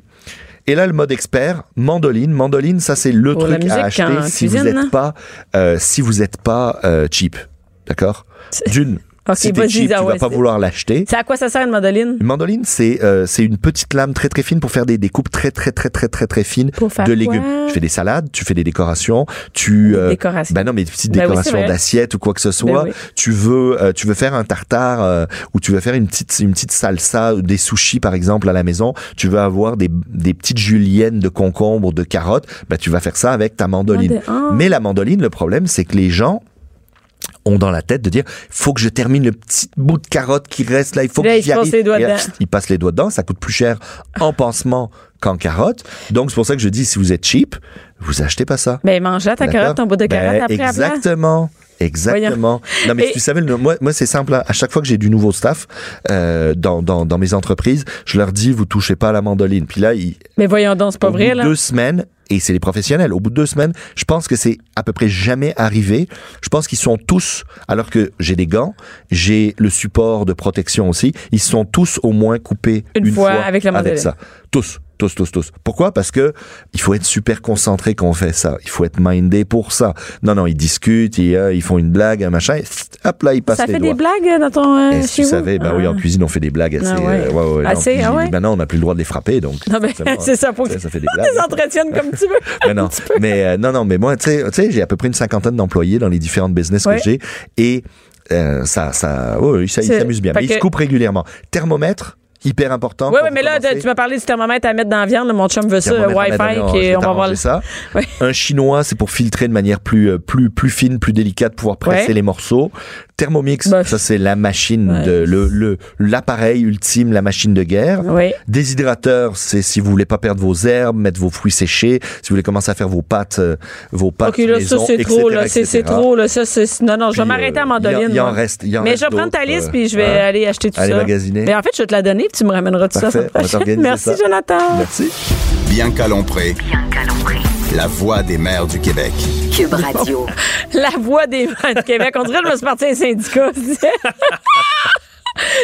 Et là, le mode expert, mandoline. Mandoline, ça c'est le Pour la truc musique à acheter si cuisine, vous n'êtes pas, euh, si vous êtes pas euh, cheap, d'accord? D'une, Ok, si t'es cheap, tu vas pas vouloir l'acheter. C'est à quoi ça sert une mandoline? Une mandoline, c'est euh, c'est une petite lame très très fine pour faire des découpes très très très très très très fines Pour faire de légumes. Tu fais des salades, tu fais des décorations, tu Des euh, décorations. Ben non, mais des petites Ben oui, décorations d'assiettes ou quoi que ce soit. Ben oui. Tu veux euh, tu veux faire un tartare euh, ou tu veux faire une petite une petite salsa ou des sushis par exemple à la maison. Tu veux avoir des des petites juliennes de concombres, de carottes. Ben tu vas faire ça avec ta mandoline. Ah. Mais la mandoline, le problème, c'est que les gens ont dans la tête de dire faut que je termine le petit bout de carotte qui reste là il faut Là, que j'y arrive les doigts là, dedans. ils passent les doigts dedans ça coûte plus cher en pansement qu'en carotte donc c'est pour ça que je dis si vous êtes cheap vous achetez pas ça Ben, mange ta carotte, ton bout de Ben, carotte après à plat. exactement Exactement. Non, mais Et- tu savais, moi, moi c'est simple. hein. À chaque fois que j'ai du nouveau staff euh, dans, dans, dans mes entreprises, je leur dis, vous touchez pas à la mandoline. Puis là, ils, Mais voyons donc, c'est pas vrai, là. de deux semaines, et c'est les professionnels, au bout de deux semaines, je pense que c'est à peu près jamais arrivé. Je pense qu'ils sont tous, alors que j'ai des gants, j'ai le support de protection aussi, ils sont tous au moins coupés Une une, fois avec la mandoline. ça. Tous. Tous, tous, tous. Pourquoi? Parce que il faut être super concentré quand on fait ça. Il faut être mindé pour ça. Non, non, ils discutent, ils, euh, ils font une blague, un machin, hop là, ils passent Ça les fait des blagues dans ton. euh, chez vous? savais, ben oui, en Ah. cuisine, on fait des blagues assez. Ah ouais. euh, ouais, ouais, Assez, puis ah ouais? Maintenant, on n'a plus le droit de les frapper, donc. Non, forcément, c'est ça, pour ça, que ça fait des blagues. les entretiennes comme tu veux. Mais non, mais euh, non, non, mais moi, tu sais, j'ai à peu près une cinquantaine d'employés dans les différentes business que j'ai et euh, ça, ça, oui, ça, ils s'amusent bien. Mais ils se coupent régulièrement. Thermomètre, hyper important. Oui, oui, mais là, tu m'as parlé du thermomètre à mettre dans la viande. Mon chum veut ça, le Wi-Fi, vais on va voir. ça. Oui. Un chinois, c'est pour filtrer de manière plus, euh, plus, plus fine, plus délicate, pouvoir presser les morceaux. Thermomix, ça c'est la machine ouais. de, le, le, l'appareil ultime, la machine de guerre. Oui. Déshydrateur, c'est si vous voulez pas perdre vos herbes, mettre vos fruits séchés, si vous voulez commencer à faire vos pâtes, euh, vos pâtes OK, là, ça, maison, c'est etc., trop, là. C'est c'est trop, là. Ça, c'est. Non, non, je vais m'arrêter euh, à mandoline. il y en- il en reste- il en Mais reste je vais prendre ta liste, euh, puis je vais hein. aller acheter tout Allez ça. magasiner. Mais en fait, je vais te la donner, puis tu me ramèneras tout ça. Parfait, ça. on va t'organiser Merci, ça. Jonathan. Merci. Bianca Lompré, Bianca Lompré. La voix des mères du Québec. Cube Radio. La voix des vents du Québec. On dirait que je me suis partie à un syndicat.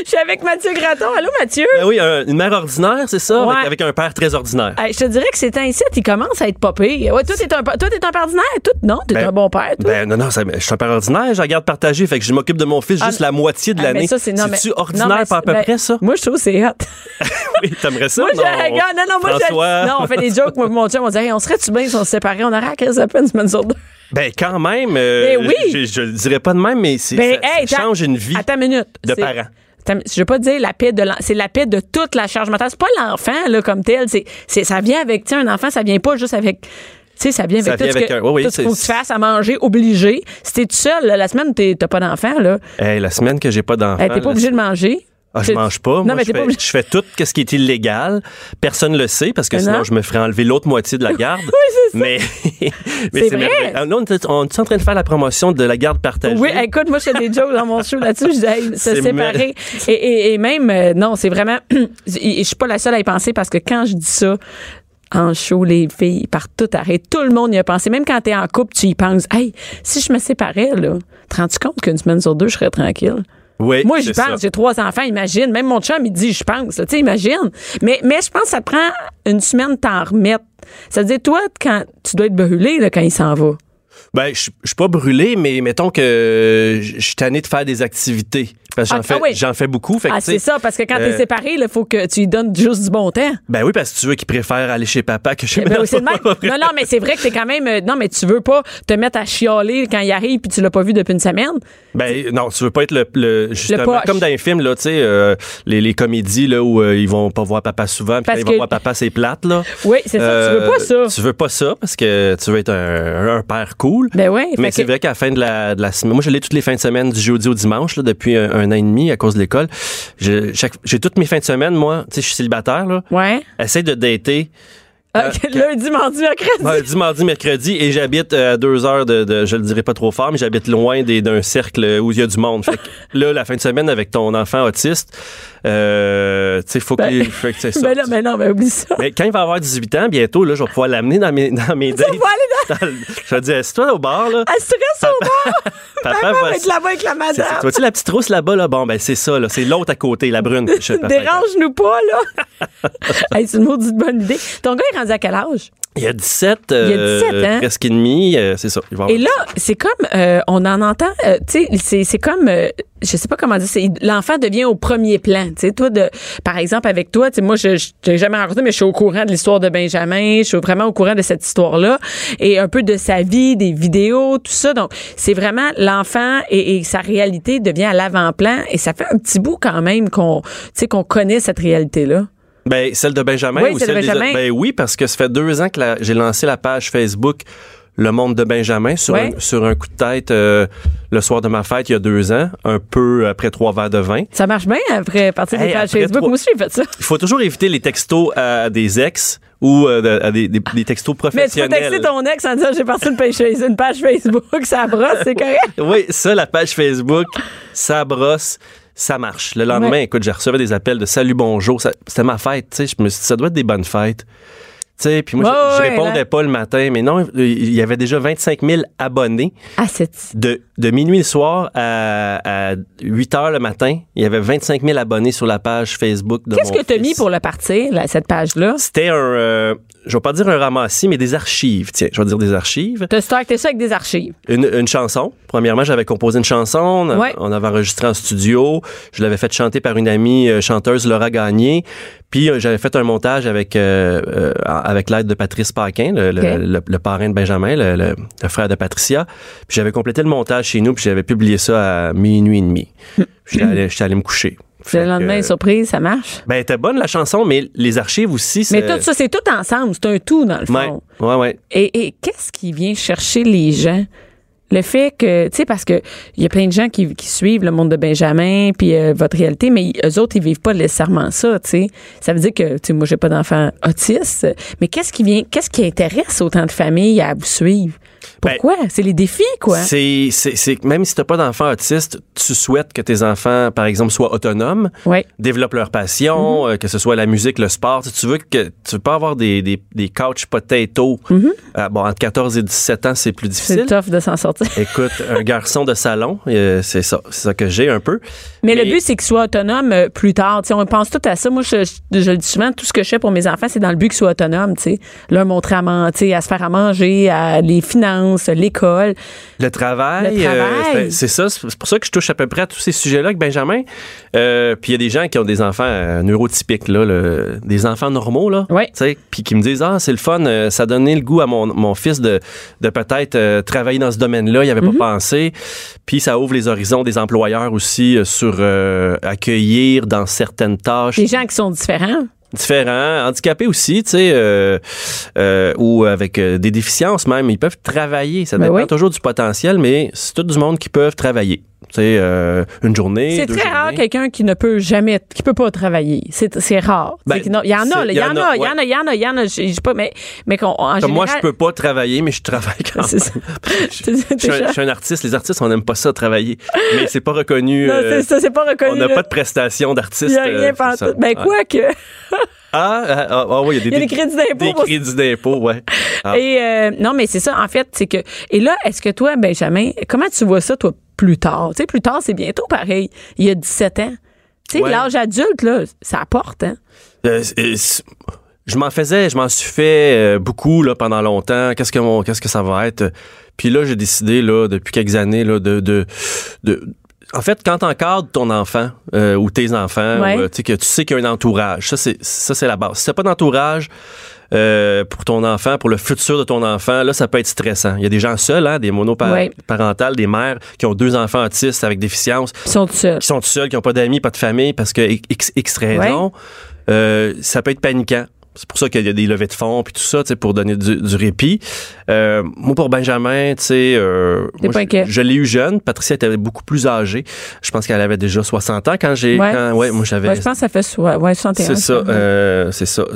Je suis avec Mathieu Graton. Allô, Mathieu? Ben oui, un- une mère ordinaire, c'est ça, Ouais. avec, avec un père très ordinaire. Hey, je te dirais que c'est un site, il commence à être. Ouais, toi, t'es un, toi, t'es un père ordinaire. Toi, non, t'es Ben, un bon père. Toi? Ben non, non, ça- je suis un père ordinaire, je la garde partagée, fait que je m'occupe de mon fils Ah, juste la moitié de Ah, mais l'année. c'est non, ordinaire mais pas à peu ben, près, ça? Moi, je trouve que c'est hot. Oui, t'aimerais ça? moi, je non? regarde. Non, non, moi, je- non, on fait des jokes. Moi, mon chum, on dit, hey, on serait-tu bien si on se séparait? On aurait à peine une semaine sur deux. Ben quand même, euh, Ben oui. je, je le dirais pas de même, mais c'est, Ben, ça, hey, ça t'as- change une vie Attends une minute. de parents. Je veux pas dire la paix de c'est la paix de toute la charge mentale. C'est pas l'enfant là comme tel. C'est, c'est ça vient avec un enfant, ça vient pas juste avec. Tu sais, ça vient avec Ça tout vient ce avec que, un- oui, oui, tout ce qu'il faut que tu fasses à manger, obligé. Si t'es tout seul, là, la semaine, t'as pas d'enfant, là, Hey, la semaine que j'ai pas d'enfant, hey, t'es pas obligé de manger. Ah, je mange pas. Non, Moi, mais je, pas fais, je fais tout ce qui est illégal. Personne le sait parce que Mais sinon non. je me ferais enlever l'autre moitié de la garde. Oui, c'est ça. Mais, mais C'est vrai. Ah, Là, on est, on est en train de faire la promotion de la garde partagée. Oui, écoute, moi, je fais des jokes dans mon show là-dessus. Je dis, se séparer. Et, et, et même, euh, non, c'est vraiment. je suis pas la seule à y penser parce que quand je dis ça, en show, les filles partent tout arrêter. Tout le monde y a pensé. Même quand t'es en couple, tu y penses. Hey, si je me séparais, là, te rends-tu compte qu'une semaine sur deux, je serais tranquille? Oui, Moi, j'y pense. J'ai trois enfants, imagine. Même mon chum, il dit, je pense. Tu sais, imagine. Mais, mais je pense que ça te prend une semaine de t'en remettre. Ça veut dire, toi, quand tu dois être brûlé là, quand il s'en va. Ben, je suis pas brûlé, mais mettons que je je suis tanné de faire des activités. Parce que j'en Ah, fais, ah oui. j'en fais beaucoup. Fait Ah, c'est ça, parce que quand t'es euh, séparé, il faut que tu lui donnes juste du bon temps. Ben oui, parce que tu veux qu'il préfère aller chez papa que chez Ben oui, le même. Non, non, mais c'est vrai que t'es quand même. euh, Non, mais tu veux pas te mettre à chialer quand il arrive puis tu l'as pas vu depuis une semaine. Ben non, tu veux pas être le, le- justement comme dans les films là, tu sais euh, les, les comédies là où ils vont pas voir papa souvent, puis ils vont voir papa c'est plate là. Oui, c'est ça. Tu veux pas ça. Tu veux pas ça parce que tu veux être un, un père cool. Ben ouais, Mais c'est que- vrai qu'à la fin de la, de la semaine, moi je l'ai toutes les fins de semaine du jeudi au dimanche là, depuis un, un an et demi à cause de l'école. J'ai toutes mes fins de semaine moi, tu sais je suis célibataire là. Ouais. Essaye de dater. Ah, Euh, lundi, mardi, mercredi. Mardi, mardi, mercredi, et j'habite euh, à deux heures de, de- je le dirai pas trop fort, mais j'habite loin d'un cercle où il y a du monde. Fait que là, la fin de semaine avec ton enfant autiste, euh, tu sais, faut Ben- fait que ça. Ben là, mais non, mais oublie ça. Mais quand il va avoir 18 ans, bientôt, là, je vais pouvoir l'amener dans mes, dans mes dates. Tu vas aller Dans le- je vais dire, assis-toi au bar, là. Reste au bar. Papa va- être là-bas avec la madame. Tu vois-tu la petite rousse là-bas, là? Bon, ben, c'est ça, là. C'est l'autre à côté, la brune. Dérange-nous pas, là. hey, c'est une maudite bonne idée. Ton gars est rendu à quel âge? Il y a 17, Il y a euh, 17, hein? presque et demi, euh, c'est ça. Il va Et là, c'est comme, euh, on en entend, euh, tu sais, c'est- c'est comme, euh, je sais pas comment dire, c'est l'enfant devient au premier plan. Tu sais, toi, de, par exemple, avec toi, tu sais, moi, je, je t'ai jamais rencontré, mais je suis au courant de l'histoire de Benjamin. Je suis vraiment au courant de cette histoire-là et un peu de sa vie, des vidéos, tout ça. Donc, c'est vraiment l'enfant et, et sa réalité devient à l'avant-plan et ça fait un petit bout quand même qu'on, tu sais, qu'on connaît cette réalité-là. Ben, celle de Benjamin Oui, ou celle de celle Benjamin. Ben oui, parce que ça fait deux ans que la- j'ai lancé la page Facebook Le Monde de Benjamin sur, Ouais. un, sur un coup de tête euh, le soir de ma fête il y a deux ans, un peu après trois verres de vin. Ça marche bien après partir des Hey, pages après Facebook. trois- Moi aussi, j'ai fait ça. Il faut toujours éviter les textos à des ex ou euh, à des, des- des textos Mais tu peux professionnels. texter ton ex en disant j'ai parti une page, une page Facebook, ça brosse, c'est correct. Oui, ça, la page Facebook, ça brosse, ça marche. Le lendemain, Ouais. écoute, j'ai reçu des appels de salut, bonjour. C'était ma fête, tu sais. Je me suis dit, ça doit être des bonnes fêtes. Sais, puis moi, je, je ouais, répondais là. pas le matin, mais non, il y avait déjà 25 000 abonnés. Ah, c'est. De, de minuit le soir à, à 8 heures le matin, il y avait 25 000 abonnés sur la page Facebook de Qu'est-ce que tu as mis pour le partir, là, cette page-là? C'était un, euh, je vais pas dire un ramassis, mais des archives. Tiens, je vais dire des archives. Tu as starté ça avec des archives. Une, une chanson. Premièrement, j'avais composé une chanson. On, Ouais. on avait enregistré en studio. Je l'avais fait chanter par une amie euh, chanteuse, Laura Gagné. Puis euh, j'avais fait un montage avec euh, avec l'aide de Patrice Paquin, le, le- Ok. le- le parrain de Benjamin, le frère de Patricia. Puis j'avais complété le montage chez nous, puis j'avais publié ça à minuit et demi. J'étais allé, me coucher. Fait le lendemain, que, surprise, ça marche? ben, était bonne la chanson, mais les archives aussi. Mais tout ça, c'est tout ensemble. C'est un tout, dans le fond. ouais, ouais. Et, et qu'est-ce qui vient chercher les gens? Le fait que, tu sais, parce que il y a plein de gens qui, qui suivent le monde de Benjamin puis euh, votre réalité, mais eux autres, ils vivent pas nécessairement ça, tu sais. Ça veut dire que, tu sais, moi, j'ai pas d'enfant autiste, mais qu'est-ce qui vient, qu'est-ce qui intéresse autant de familles à vous suivre? Ben, Pourquoi? c'est les défis, quoi. C'est, même si t'as pas d'enfant autiste, tu souhaites que tes enfants, par exemple, soient autonomes, développent leur Mhm. passion, euh, que ce soit la musique, le sport. Tu, veux que tu veux pas avoir des, des, des couch potatoes. Euh, bon, entre 14 et 17 ans, c'est plus Mhm. C'est difficile. tough de s'en sortir. Écoute, un garçon de salon, euh, c'est ça, c'est ça que j'ai un peu. Mais, le but, c'est qu'ils soient autonomes plus tard. Tu sais, on pense tout à ça. Moi, je, je, je le dis souvent, tout ce que je fais pour mes enfants, c'est dans le but qu'ils soient autonomes. Tu sais. Leur montrer à, man- à se faire à manger, à les finances, l'école. Le travail, Le euh, travail. c'est- c'est ça. C'est pour ça que je touche à peu près à tous ces sujets-là avec Benjamin. Euh, puis il y a des gens qui ont des enfants euh, neurotypiques, là, le- des enfants normaux, là. Sais, Puis qui me disent Ah, c'est le fun, ça a donné le goût à mon, mon fils de, de peut-être travailler dans ce domaine-là. Il avait Mm-hmm. pas pensé. Puis ça ouvre les horizons des employeurs aussi sur accueillir dans certaines tâches Des gens qui sont différents. Différents, handicapés aussi, tu sais, euh, euh, ou avec euh, des déficiences même, ils peuvent travailler. Ça Ben dépend oui. toujours du potentiel, mais c'est tout du monde qui peuvent travailler. Sais, euh, une journée. C'est très rare quelqu'un qui ne peut jamais, qui peut pas travailler. C'est c'est rare. Ben, C'est il y en a, c'est- il y en a, il y en a, il y en a, il y en a. Je sais pas, mais, mais qu'on, moi, je peux pas travailler, mais je travaille quand même. C'est ça. je, suis un, artiste. Les artistes, on n'aime pas ça travailler. Mais c'est pas reconnu. Non, euh, c'est ça, c'est pas reconnu. on n'a pas de prestation d'artiste. Il y a rien euh, c'est. Ben, Ah. quoi que. Ah, ah, ah, ah, oui, il y a des, Il y a des crédits d'impôt Des crédits d'impôt, ouais. Ah. Et euh, non, mais c'est ça, en fait, c'est que. Et là, est-ce que toi, Benjamin, comment tu vois ça, toi, plus tard? Tu sais, plus tard, c'est bientôt pareil. Il y a 17 ans. Tu sais, Ouais. l'âge adulte, là, ça apporte, hein? Euh, je m'en faisais, je m'en suis fait euh, beaucoup là pendant longtemps. Qu'est-ce que mon, qu'est-ce que ça va être? Puis là, j'ai décidé là depuis quelques années là de de, de en fait, quand t'encadres ton enfant euh, ou tes enfants, Ouais. ou, que tu sais qu'il y a un entourage, ça c'est ça c'est la base. Si t'as pas d'entourage euh, pour ton enfant, pour le futur de ton enfant, là ça peut être stressant. Il y a des gens seuls, hein, des monoparentales, des mères qui ont deux enfants autistes avec déficience, Ils sont tout seuls. qui sont tout seuls, qui n'ont pas d'amis, pas de famille, parce que X, X raisons, euh, ça peut être paniquant. C'est pour ça qu'il y a des levées de fonds puis tout ça, pour donner du, du répit. Euh, moi, pour Benjamin, tu sais, euh, je, l'ai eu jeune. Patricia était beaucoup plus âgée. Je pense qu'elle avait déjà 60 ans quand j'ai... Ouais. quand- ouais, moi, j'avais... Ouais, je pense que ça fait so- ouais, 61. C'est ça, euh, c'est ça.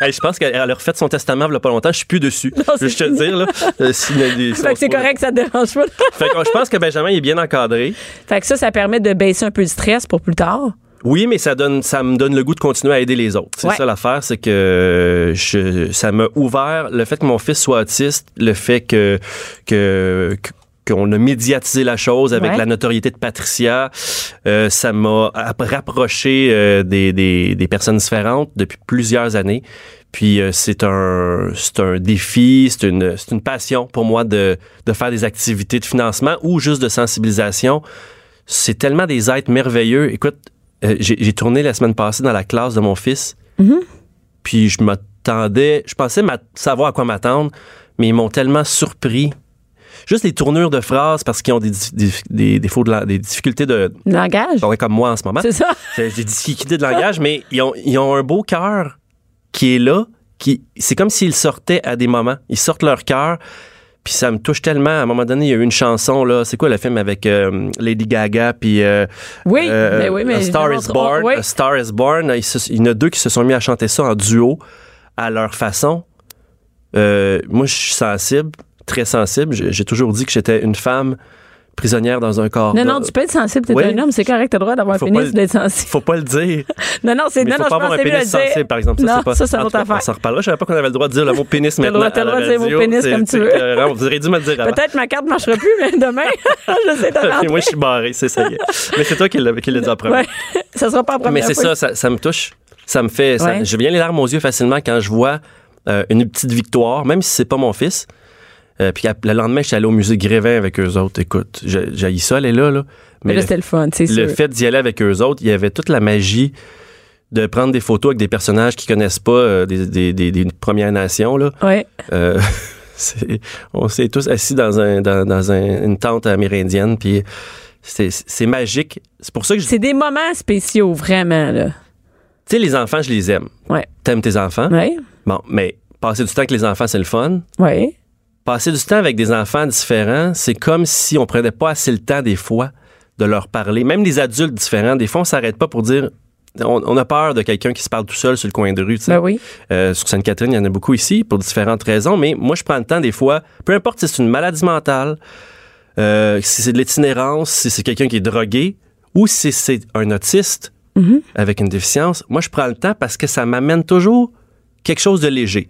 Hey, je pense qu'elle a refait son testament il y a pas longtemps. Je suis plus dessus. Non, je te dire là. Que c'est correct, ça te dérange pas. Fait que je pense que Benjamin il est bien encadré. fait que ça, ça permet de baisser un peu le stress pour plus tard. Oui, mais ça donne, ça me donne le goût de continuer à aider les autres. C'est Ouais. ça l'affaire, c'est que je, ça m'a ouvert le fait que mon fils soit autiste, le fait que que que, qu'on a médiatisé la chose avec Ouais. la notoriété de Patricia. Euh, ça m'a app- rapproché euh, des, des, des personnes différentes depuis plusieurs années. Puis euh, c'est un c'est un défi, c'est une c'est une passion pour moi de de faire des activités de financement ou juste de sensibilisation. C'est tellement des êtres merveilleux. Écoute, euh, j'ai tourné la semaine passée dans la classe de mon fils. Puis je m'attendais, je pensais savoir à quoi m'attendre, mais ils m'ont tellement surpris. Juste les tournures de phrases parce qu'ils ont des, des, des défauts de la- des difficultés de Langage. comme moi en ce moment. C'est ça. J'ai des difficultés de langage, mais ils ont, ils ont un beau cœur qui est là. Qui, c'est comme s'ils sortaient à des moments. Ils sortent leur cœur. Puis ça me touche tellement. À un moment donné, il y a eu une chanson, là. C'est quoi le film avec euh, Lady Gaga? Puis. euh, Oui, euh, mais oui, mais A Star je is montre- Born. oui. A Star is Born. Se- il y en a deux qui se sont mis à chanter ça en duo à leur façon. Moi, je suis sensible, très sensible. J'ai toujours dit que j'étais une femme prisonnière dans un corps. Non, non, tu peux être sensible, t'es Oui. un homme, c'est correct, t'as le droit d'avoir un pénis pas- d'être sensible. Faut pas le dire. Non, non, c'est non, faut non, pas avoir un pénis sensible, par exemple. Ça, non, pas, ça, c'est en autre affaire. On s'en reparlera. Je savais pas qu'on avait le droit de dire le mot pénis maintenant t'as le droit de dire le mot pénis comme tu veux. Vous auriez dû me le dire avant. Peut-être ma carte marchera plus, mais demain, je sais, rentré. Moi, je suis barré, c'est ça. Mais c'est toi qui l'as dit en premier. Ça sera pas la Mais c'est ça, ça, me touche. Ça me fait. je viens les larmes aux yeux facilement quand je vois euh, une petite victoire, même si c'est pas mon fils. Euh, puis le lendemain, je suis allé au musée Grévin avec eux autres. Écoute, j'ai ça, aller là, là. Mais c'était le fun, c'est le sûr. fait d'y aller avec eux autres, il y avait toute la magie de prendre des photos avec des personnages qui connaissent pas euh, des, des, des, des Premières Nations. Là. Ouais. Euh, on s'est tous assis dans, un, dans, dans un- une tente amérindienne, puis c'est magique. C'est pour ça que, je- tu C'est des moments spéciaux, vraiment, là. sais, les enfants, je les aime. Ouais. T'aimes tes enfants? Ouais. Bon, mais passer du temps avec les enfants, c'est le fun. Ouais. Passer du temps avec des enfants différents, c'est comme si on prenait pas assez le temps des fois de leur parler. Même les adultes différents, des fois, on s'arrête pas pour dire. On, a peur de quelqu'un qui se parle tout seul sur le coin de rue. Ben oui. Euh, sur Sainte-Catherine, il y en a beaucoup ici pour différentes raisons, mais moi, je prends le temps des fois, peu importe si c'est une maladie mentale, euh, si c'est de l'itinérance, si c'est quelqu'un qui est drogué ou si c'est un autiste avec une déficience, moi, je prends le temps parce que ça m'amène toujours quelque chose de léger.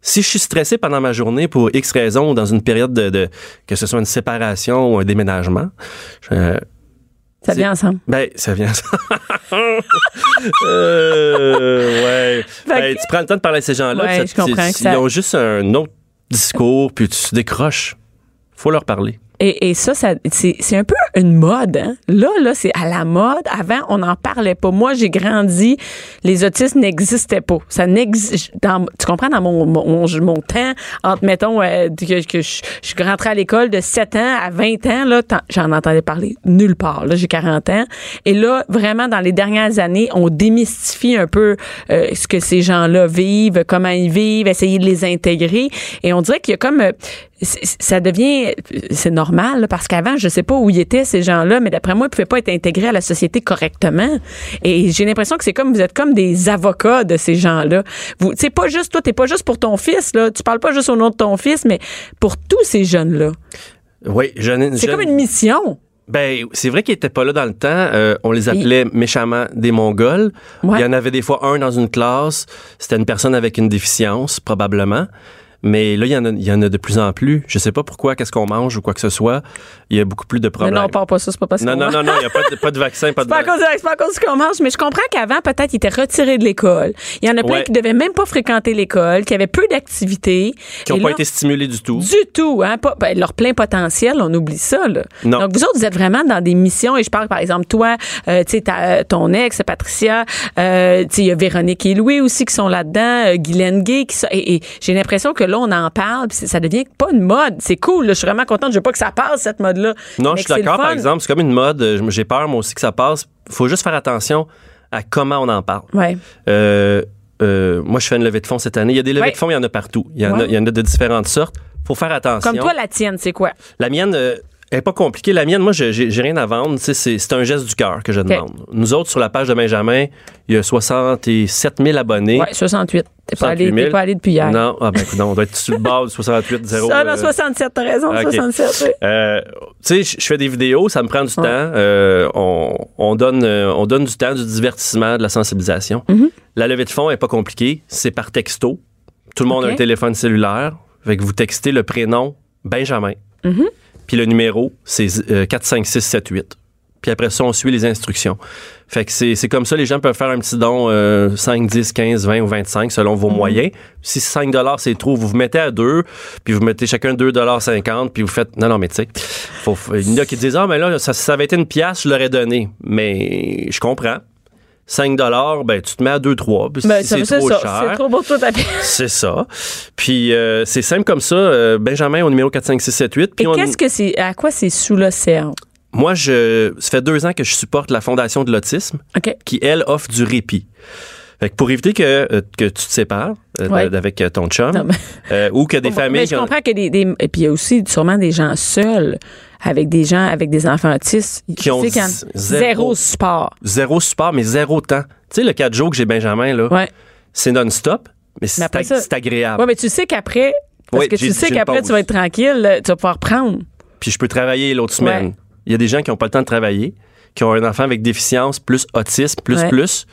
Si je suis stressé pendant ma journée pour X raisons ou dans une période de, de- que ce soit une séparation ou un déménagement, euh, Ça vient ensemble. ben, ça vient. euh, ouais. Ben, tu prends le temps de parler à ces gens-là. Ouais, ça- je comprends que ça- Ils ont juste un autre discours, puis tu décroches. Faut leur parler. Et, et ça, ça c'est un peu une mode. Hein? Là, là, c'est à la mode. Avant, on n'en parlait pas. Moi, j'ai grandi, les autistes n'existaient pas. Ça n'existe. Tu comprends dans mon mon, mon, temps entre mettons euh, que, que je, je rentrée à l'école de 7 ans à 20 ans là, j'en entendais parler nulle part. Là, j'ai 40 ans. Et là, vraiment, dans les dernières années, on démystifie un peu euh, ce que ces gens-là vivent, comment ils vivent, essayer de les intégrer. Et on dirait qu'il y a comme euh, ça devient c'est normal là, parce qu'avant je sais pas où ils étaient ces gens-là mais d'après moi ils pouvaient pas être intégrés à la société correctement et j'ai l'impression que c'est comme vous êtes comme des avocats de ces gens-là vous sais pas juste toi t'es pas juste pour ton fils là tu parles pas juste au nom de ton fils mais pour tous ces jeunes là Oui, jeune. c'est comme une mission Ben, c'est vrai qu'ils étaient pas là dans le temps. Euh, on les appelait méchamment des Mongols. Ouais. Il y en avait des fois un dans une classe. C'était une personne avec une déficience, probablement. Mais là, il y, en a, il y en a de plus en plus. Je sais pas pourquoi, qu'est-ce qu'on mange ou quoi que ce soit. Il y a beaucoup plus de mais problèmes. non on parle pas ça c'est pas parce non, non, non, non, il n'y a pas de, pas de vaccin, pas de pas à cause de, c'est pas à cause de ce qu'on mange, mais je comprends qu'avant, peut-être, ils étaient retirés de l'école. Il y en a plein Ouais. qui devaient même pas fréquenter l'école, qui avaient peu d'activités. qui n'ont pas été stimulés du tout. Du tout, hein? Pas, ben, leur plein potentiel, on oublie ça, là. Non. Donc, vous autres, vous êtes vraiment dans des missions, et je parle, par exemple, toi, euh, tu sais, ta- ton ex, Patricia, euh, tu sais, il y a Véronique et Louis aussi qui sont là-dedans, euh, Guylaine Gay, qui sont- et, et j'ai l'impression que là, on en parle, puis ça devient pas une mode. C'est cool, là. Je suis vraiment contente. Je veux pas que ça passe, cette mode-là. Non, Mais je suis d'accord, par exemple. C'est comme une mode. euh, J'ai peur, moi aussi, que ça passe. faut juste faire attention à comment on en parle. Ouais. Euh, euh, moi, je fais une levée de fonds cette année. Il y a des levées Ouais. de fonds, il y en a partout. Il y en, a, il y en a de différentes sortes. faut faire attention. Comme toi, la tienne, c'est quoi? La mienne euh, elle est pas compliquée. La mienne, moi, je- j'ai rien à vendre. C'est un geste du cœur que je demande. Nous autres, sur la page de Benjamin, il y a 67 000 abonnés. Ouais, 68. T'es pas, allé, 68 000. t'es pas allé depuis hier. Non, ah ben, écoute, on doit être sur le bord du 68 0. Ça, non, euh, 67, t'as raison, ok. 67. oui. Euh, tu sais, je fais des vidéos, ça me prend du temps. Euh, on, on donne, euh, on donne du temps, du divertissement, de la sensibilisation. Mm-hmm. La levée de fonds est pas compliquée. C'est par texto. Tout le monde a un téléphone cellulaire. Fait que vous textez le prénom Benjamin. Mm-hmm. Puis le numéro, c'est euh, 4, 5, 6, 7, 8. Puis après ça, on suit les instructions. Fait que c'est c'est comme ça, les gens peuvent faire un petit don euh, 5, 10, 15, 20 ou 25 selon vos moyens. Si 5 c'est trop, vous vous mettez à deux, puis vous mettez chacun 2,50 puis vous faites... Non, non, mais tu sais, il y en a qui disent, ah, mais là, ça, ça avait été une pièce, je l'aurais donné. Mais je comprends. 5 ben tu te mets à 2, 3. Puis Ben, c'est trop ça. cher... C'est trop pour toi. C'est ça. Puis euh, c'est simple comme ça. euh, Benjamin au numéro 4, 5, 6, 7, 8. Et Puis on- qu'est-ce que c'est, à quoi c'est sous l'océan? moi, je, ça fait deux ans que je supporte la Fondation de l'autisme qui, elle, offre du répit. Fait que pour éviter que, euh, que tu te sépares euh, Ouais. avec ton chum Non, mais- euh, ou que des familles... Mais je comprends que des, des- et puis il y a aussi sûrement des gens seuls avec des gens avec des enfants autistes Qui ont zéro zéro- support. Zéro support, mais zéro temps. Tu sais, le 4 jours que j'ai Benjamin, là, Ouais. c'est non-stop, mais c'est agréable. Ouais, mais tu sais qu'après parce Oui, que tu sais qu'après tu vas être tranquille, là, tu vas pouvoir prendre. Puis je peux travailler l'autre semaine. Ouais. Il y a des gens qui n'ont pas le temps de travailler, qui ont un enfant avec déficience, plus autisme, plus, plus.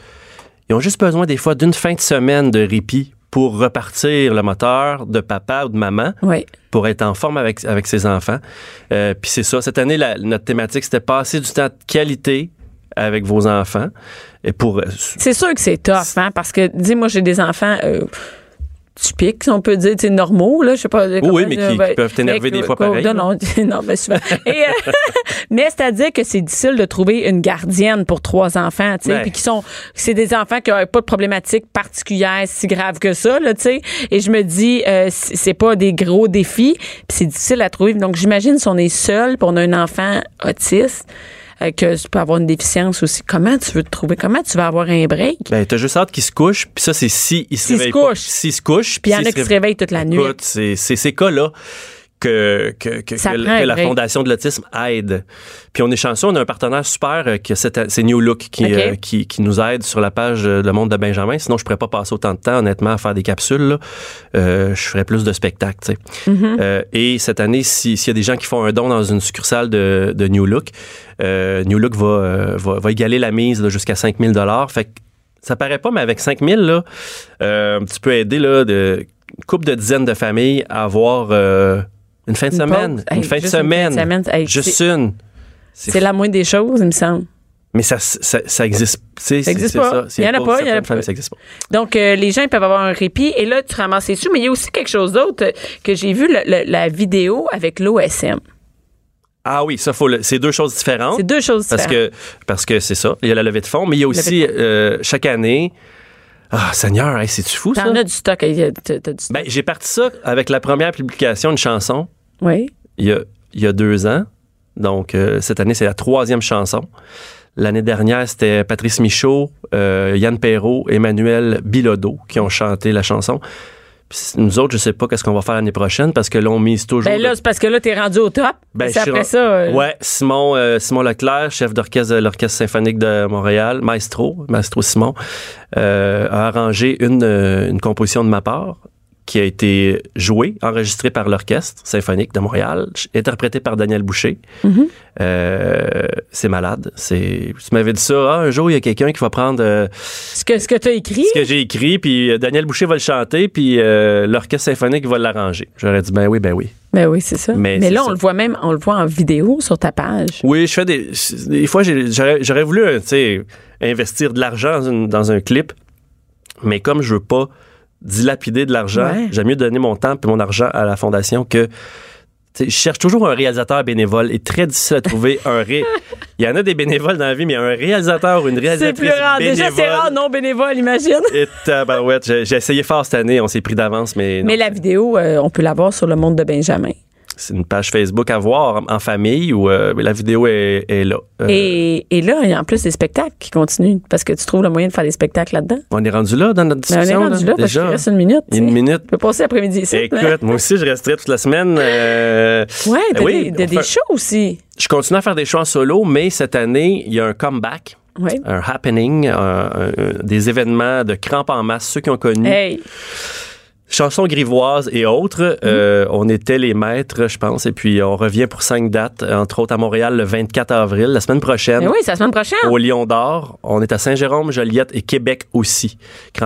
Ils ont juste besoin des fois d'une fin de semaine de répit pour repartir le moteur de papa ou de maman, Oui. pour être en forme avec, avec ses enfants. Euh, Puis c'est ça. Cette année, la- notre thématique, c'était passer du temps de qualité avec vos enfants. Et pour, euh, C'est sûr que c'est tough, hein, parce que, dis moi, j'ai des enfants euh, typiques, si on peut dire, tu normaux, là, je sais pas. oui, mais qui- qui peuvent t'énerver des fois pareil, Non, non, non, mais souvent. Et, euh, mais c'est-à-dire que c'est difficile de trouver une gardienne pour trois enfants, tu sais, puis qui sont, c'est des enfants qui n'ont pas de problématique particulière si grave que ça, là, tu sais. Et je me dis, euh, c'est c'est pas des gros défis, puis c'est difficile à trouver. Donc, j'imagine si on est seul, puis on a un enfant autiste, euh, que tu peux avoir une déficience aussi. Comment tu veux te trouver? Comment tu vas avoir un break? ben, t'as juste hâte qu'ils se couchent. Puis ça, c'est si ils se S'ils se réveillent pas. couchent. S'ils se couchent. Puis il y en a qui se réveillent toute la nuit. Écoute, c'est c'est ces cas-là que, la. Fondation de l'autisme aide. Puis on est chanceux, on a un partenaire super euh, que c'est c'est New Look qui, OK. euh, qui, qui nous aide sur la page euh, Le Monde de Benjamin. Sinon, je pourrais pas passer autant de temps, honnêtement, à faire des capsules. là. Euh, je ferais plus de spectacles. tu sais. Mm-hmm. Euh, et cette année, si- s'il y a des gens qui font un don dans une succursale de, de New Look, euh, New Look va, euh, va, va égaler la mise jusqu'à 5000 dollars. Fait que ça paraît pas, mais avec 5000 là, euh, tu peux aider là, de, une couple de dizaines de familles à avoir euh, une fin de Une semaine. Une fin de une semaine. Juste une. C'est la moindre des choses, il me semble. Mais ça, ça, ça existe. Ça existe pas. ça. Il y en a pas, il y en a pas. Donc, euh, les gens ils peuvent avoir un répit. Et là, tu ramasses les sous. Mais il y a aussi quelque chose d'autre euh, que j'ai vu, le- le- la vidéo avec l'OSM. Ah oui, ça faut. C'est deux choses différentes. C'est deux choses Parce différentes. que parce que c'est ça. Il y a la levée de fonds, mais il y a aussi euh, chaque année. Ah Seigneur, hey, c'est-tu fou ça? T'en as du stock. du stock. Ben, j'ai parti ça avec la première publication d'une chanson oui. il y a, il y a deux ans. Donc, euh, cette année, c'est la troisième chanson. L'année dernière, c'était Patrice Michaud, euh, Yann Perrault, Emmanuel Bilodeau qui ont chanté la chanson. Puis nous autres, je sais pas qu'est-ce qu'on va faire l'année prochaine parce que là, on mise toujours. Ben là, c'est parce que là, t'es rendu au top. Ben, c'est après ça. euh, Ouais, Simon, euh, Simon Leclerc, chef d'orchestre de l'Orchestre symphonique de Montréal, maestro, maestro Simon, euh, a arrangé une, une composition de ma part qui a été jouée, enregistrée par l'Orchestre symphonique de Montréal, interprétée par Daniel Boucher. Mm-hmm. Euh, c'est malade. C'est, tu m'avais dit ça, ah, un jour, il y a quelqu'un qui va prendre euh, Ce que, ce que t'as écrit? ce que j'ai écrit, puis euh, Daniel Boucher va le chanter, puis euh, l'Orchestre symphonique va l'arranger. J'aurais dit, ben oui, ben oui. Ben oui, c'est ça. Mais là, ça. on le voit même, on le voit en vidéo sur ta page. Oui, je fais des. Des fois, j'aurais voulu, tu sais, investir de l'argent dans, dans un clip, mais comme je veux pas dilapider de l'argent, Ouais. j'aime mieux donner mon temps et mon argent à la fondation que. Je cherche toujours un réalisateur bénévole et très difficile à trouver un ré. Il y en a des bénévoles dans la vie, mais un réalisateur ou une C'est réalisatrice plus rare. bénévole. Déjà, c'est rare non bénévole, imagine. Et tabarouette, j'ai j'ai essayé fort cette année, on s'est pris d'avance, mais, non. Mais la vidéo, euh, on peut la voir sur le monde de Benjamin. C'est une page Facebook à voir en, famille où euh, la vidéo est, est là. Euh, Et, et là, il y a en plus des spectacles qui continuent parce que tu trouves le moyen de faire des spectacles là-dedans. On est rendu là dans notre Mais on est discussion. rendu là parce déjà. reste une minute. Une minute. Tu peux passer l'après-midi ici. Écoute, moi aussi, je resterai toute la semaine. euh, Ouais, t'as oui, des, des shows aussi. Je continue à faire des shows en solo, mais cette année, il y a un comeback, un happening, des événements de crampes en masse, ceux qui ont connu. Hey, chansons grivoises et autres. Euh, on était les maîtres, je pense. Et puis, on revient pour cinq dates, entre autres à Montréal le 24 avril, la semaine prochaine. Mais oui, c'est la semaine prochaine. Au Lion d'Or. On est à Saint-Jérôme, Joliette et Québec aussi.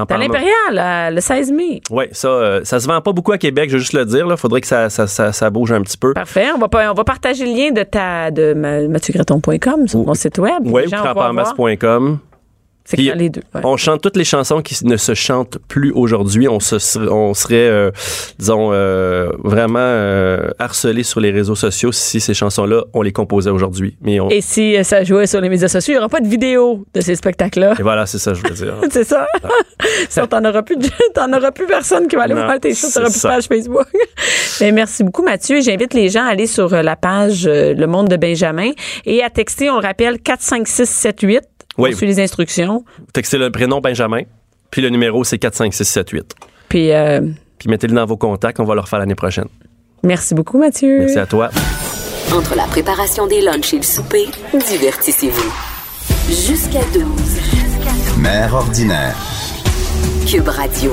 Palma- l'Impérial, euh, le 16 mai. Oui, ça, euh, ça se vend pas beaucoup à Québec, je veux juste le dire. Il faudrait que ça, ça, ça, ça bouge un petit peu. Parfait. On va, on va partager le lien de ta de ma- mathieugraton.com sur mon site web. Oui, Les C'est Puis, clair, les deux. ouais. On chante toutes les chansons qui ne se chantent plus aujourd'hui. On, se, on serait, euh, disons, euh, vraiment euh, harcelé sur les réseaux sociaux si ces chansons-là, on les composait aujourd'hui. Mais on... Et si ça jouait sur les médias sociaux, il n'y aura pas de vidéo de ces spectacles-là. Et voilà, c'est ça, je veux dire. C'est ça? Sinon, t'en auras plus, de- t'en auras plus personne qui va aller Non, voir tes choses. T'auras c'est plus de page Facebook. Mais merci beaucoup, Mathieu. J'invite les gens à aller sur la page Le Monde de Benjamin et à texter, on le rappelle, 45678. Oui. On suit les instructions. Textez le prénom Benjamin, puis le numéro, c'est 45678. Puis, euh, Puis mettez-le dans vos contacts, on va le refaire l'année prochaine. merci beaucoup, Mathieu. Merci à toi. Entre la préparation des lunchs et le souper, divertissez-vous. Jusqu'à 12. Mère ordinaire. Cube Radio.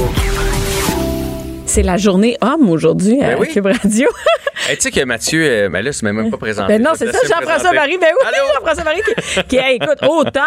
C'est la journée homme aujourd'hui à Ben oui. Cube Radio. Hey, tu sais que Mathieu, euh, ben là, c'est même pas présenté. Ben non, c'est ça, Jean-François. Marie. Ben oui? Jean-François Marie qui, qui hey, écoute, auteur,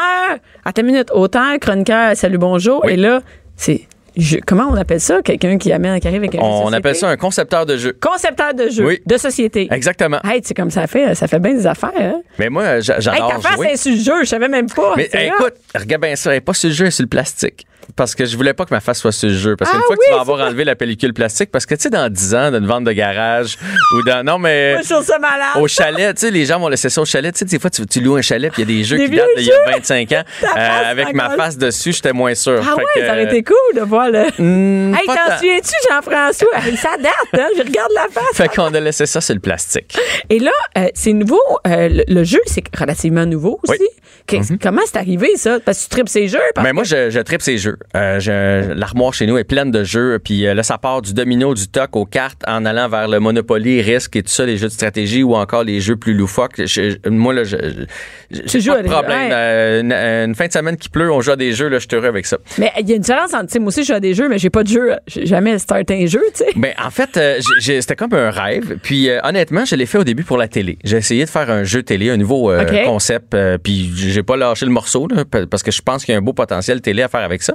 attends une minute, auteur, chroniqueur, salut, bonjour. Oui. Et là, c'est, je- comment on appelle ça? Quelqu'un qui amène, qui arrive avec un On société? appelle ça un concepteur de jeu. Concepteur de jeu, Oui. de société. Exactement. Hey, c'est comme ça fait, ça fait bien des affaires, hein? Mais moi, j'a- Hey, j'adore ta face jouer. est sur le jeu, je savais même pas. Mais hey, écoute, regarde bien ça, elle est pas sur le jeu, elle est sur le plastique. Parce que je voulais pas que ma face soit sur le jeu. Parce qu'une Ah fois que tu vas avoir enlevé la pellicule plastique, parce que tu sais, dans 10 ans, d'une vente de garage ou dans. Non, mais. Moi, ça malade. Au chalet, tu sais, les gens vont laisser ça au chalet. Tu sais, des fois, tu, tu loues un chalet, puis il y a des jeux Des qui datent d'il y a 25 ans. Face avec ma face dessus, j'étais moins sûr. Ah Fait ouais, que, ça aurait été cool de voir le. hmm, hey, t'en souviens-tu, Jean-François? Ça date, hein? Je regarde la face. Fait qu'on a laissé ça sur le plastique. Et là, euh, c'est nouveau. euh, le, le jeu, c'est relativement nouveau aussi. Oui. Qu'est-ce- Comment c'est arrivé, ça? Parce que tu tripes ces jeux. parce Ben moi, que- je, je tripe ces jeux. Euh, L'armoire chez nous est pleine de jeux. Puis euh, là, ça part du domino, du toc aux cartes en allant vers le Monopoly, Risque et tout ça, les jeux de stratégie ou encore les jeux plus loufoques. Je- moi, là, je, je- j'ai pas à de des- problème. ouais. Euh, une, une fin de semaine qui pleut, on joue à des jeux, là, je suis heureux avec ça. Mais il y a une différence entre, moi aussi, je joue à des jeux, mais j'ai pas de jeu. J'ai jamais starté un jeu, tu sais. Ben, en fait, c'était comme un rêve. Puis, honnêtement, je l'ai fait au début pour la télé. J'ai essayé de faire un jeu télé, un nouveau concept. puis, j'ai pas lâché le morceau, là, pa- parce que je pense qu'il y a un beau potentiel télé à faire avec ça.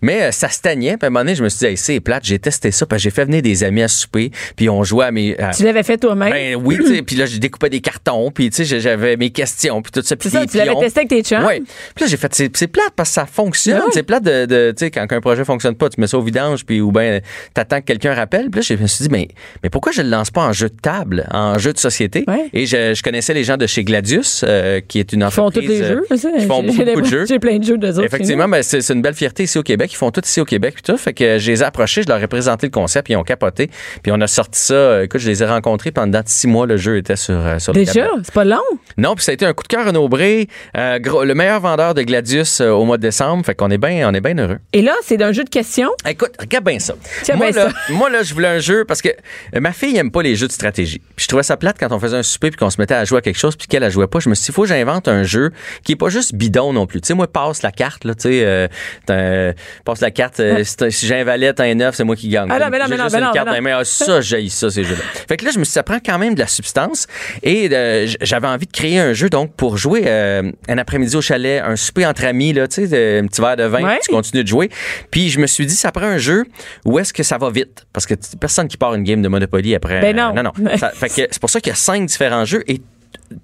Mais euh, ça stagnait. Puis, à un moment donné, je me suis dit, hey, c'est plate. J'ai testé ça. Puis, j'ai fait venir des amis à souper. Puis, on jouait à mes. à- Tu l'avais fait toi-même? ben oui, tu sais, puis là, j'ai découpé des cartons, puis tu sais, j'avais mes questions, puis tout ça. puis ça, tu l'avais testé avec tes chums? Oui. Puis là, j'ai fait, c'est c'est plate parce que ça fonctionne. Ben oui. C'est plate de, de tu sais, quand un projet fonctionne pas, tu mets ça au vidange, puis ou bien t'attends que quelqu'un rappelle. Puis là, je me suis dit, mais, mais pourquoi je le lance pas en jeu de table, en jeu de société? Et je, je connaissais les gens de chez Gladius, euh, qui est une Ils font entreprise. tous les euh, jeux. Qui font beaucoup, de jeux. J'ai plein de jeux de. Effectivement, c'est c'est une belle fierté ici au Québec. Ils font tout ici au Québec puis tout. Fait que je les ai approchés, je leur ai présenté le concept, ils ont capoté. Puis on a sorti ça. euh, Écoute, je les ai rencontrés pendant six mois. Le jeu était sur, euh, sur Déjà, c'est pas long? Non, puis ça a été un coup de cœur Renaud Bré, euh, gros- le meilleur vendeur de Gladius euh, au mois de décembre. Fait qu'on est bien, on est bien heureux. Et là, c'est d'un jeu de questions? Écoute, regarde bien ça. Moi bien là, moi, là, je voulais un jeu parce que euh, ma fille aime pas les jeux de stratégie. Puis je trouvais ça plate quand on faisait un souper puis qu'on se mettait à jouer à quelque chose puis qu'elle, elle jouait pas. Je me suis dit, il faut que j'invente un jeu qui est pas juste bidon non plus. Tu sais, moi, passe la carte, là, tu sais, euh, t'as- passe la carte. euh, si j'ai un valet, un neuf, c'est moi qui gagne. Ah non, mais non, mais non, mais non, carte mais mains. Ah, ça, j'ai ça, ces jeux-là. Fait que là, je me suis dit, ça prend quand même de la substance. Et euh, j'avais envie de créer un jeu, donc, pour jouer euh, un après-midi au chalet, un souper entre amis, là, tu sais, un petit verre de vin, Ouais. tu continues de jouer. Puis je me suis dit, ça prend un jeu où est-ce que ça va vite? Parce que personne qui part une game de Monopoly après. Ben non. non, non. Ça- fait que c'est pour ça qu'il y a cinq différents jeux et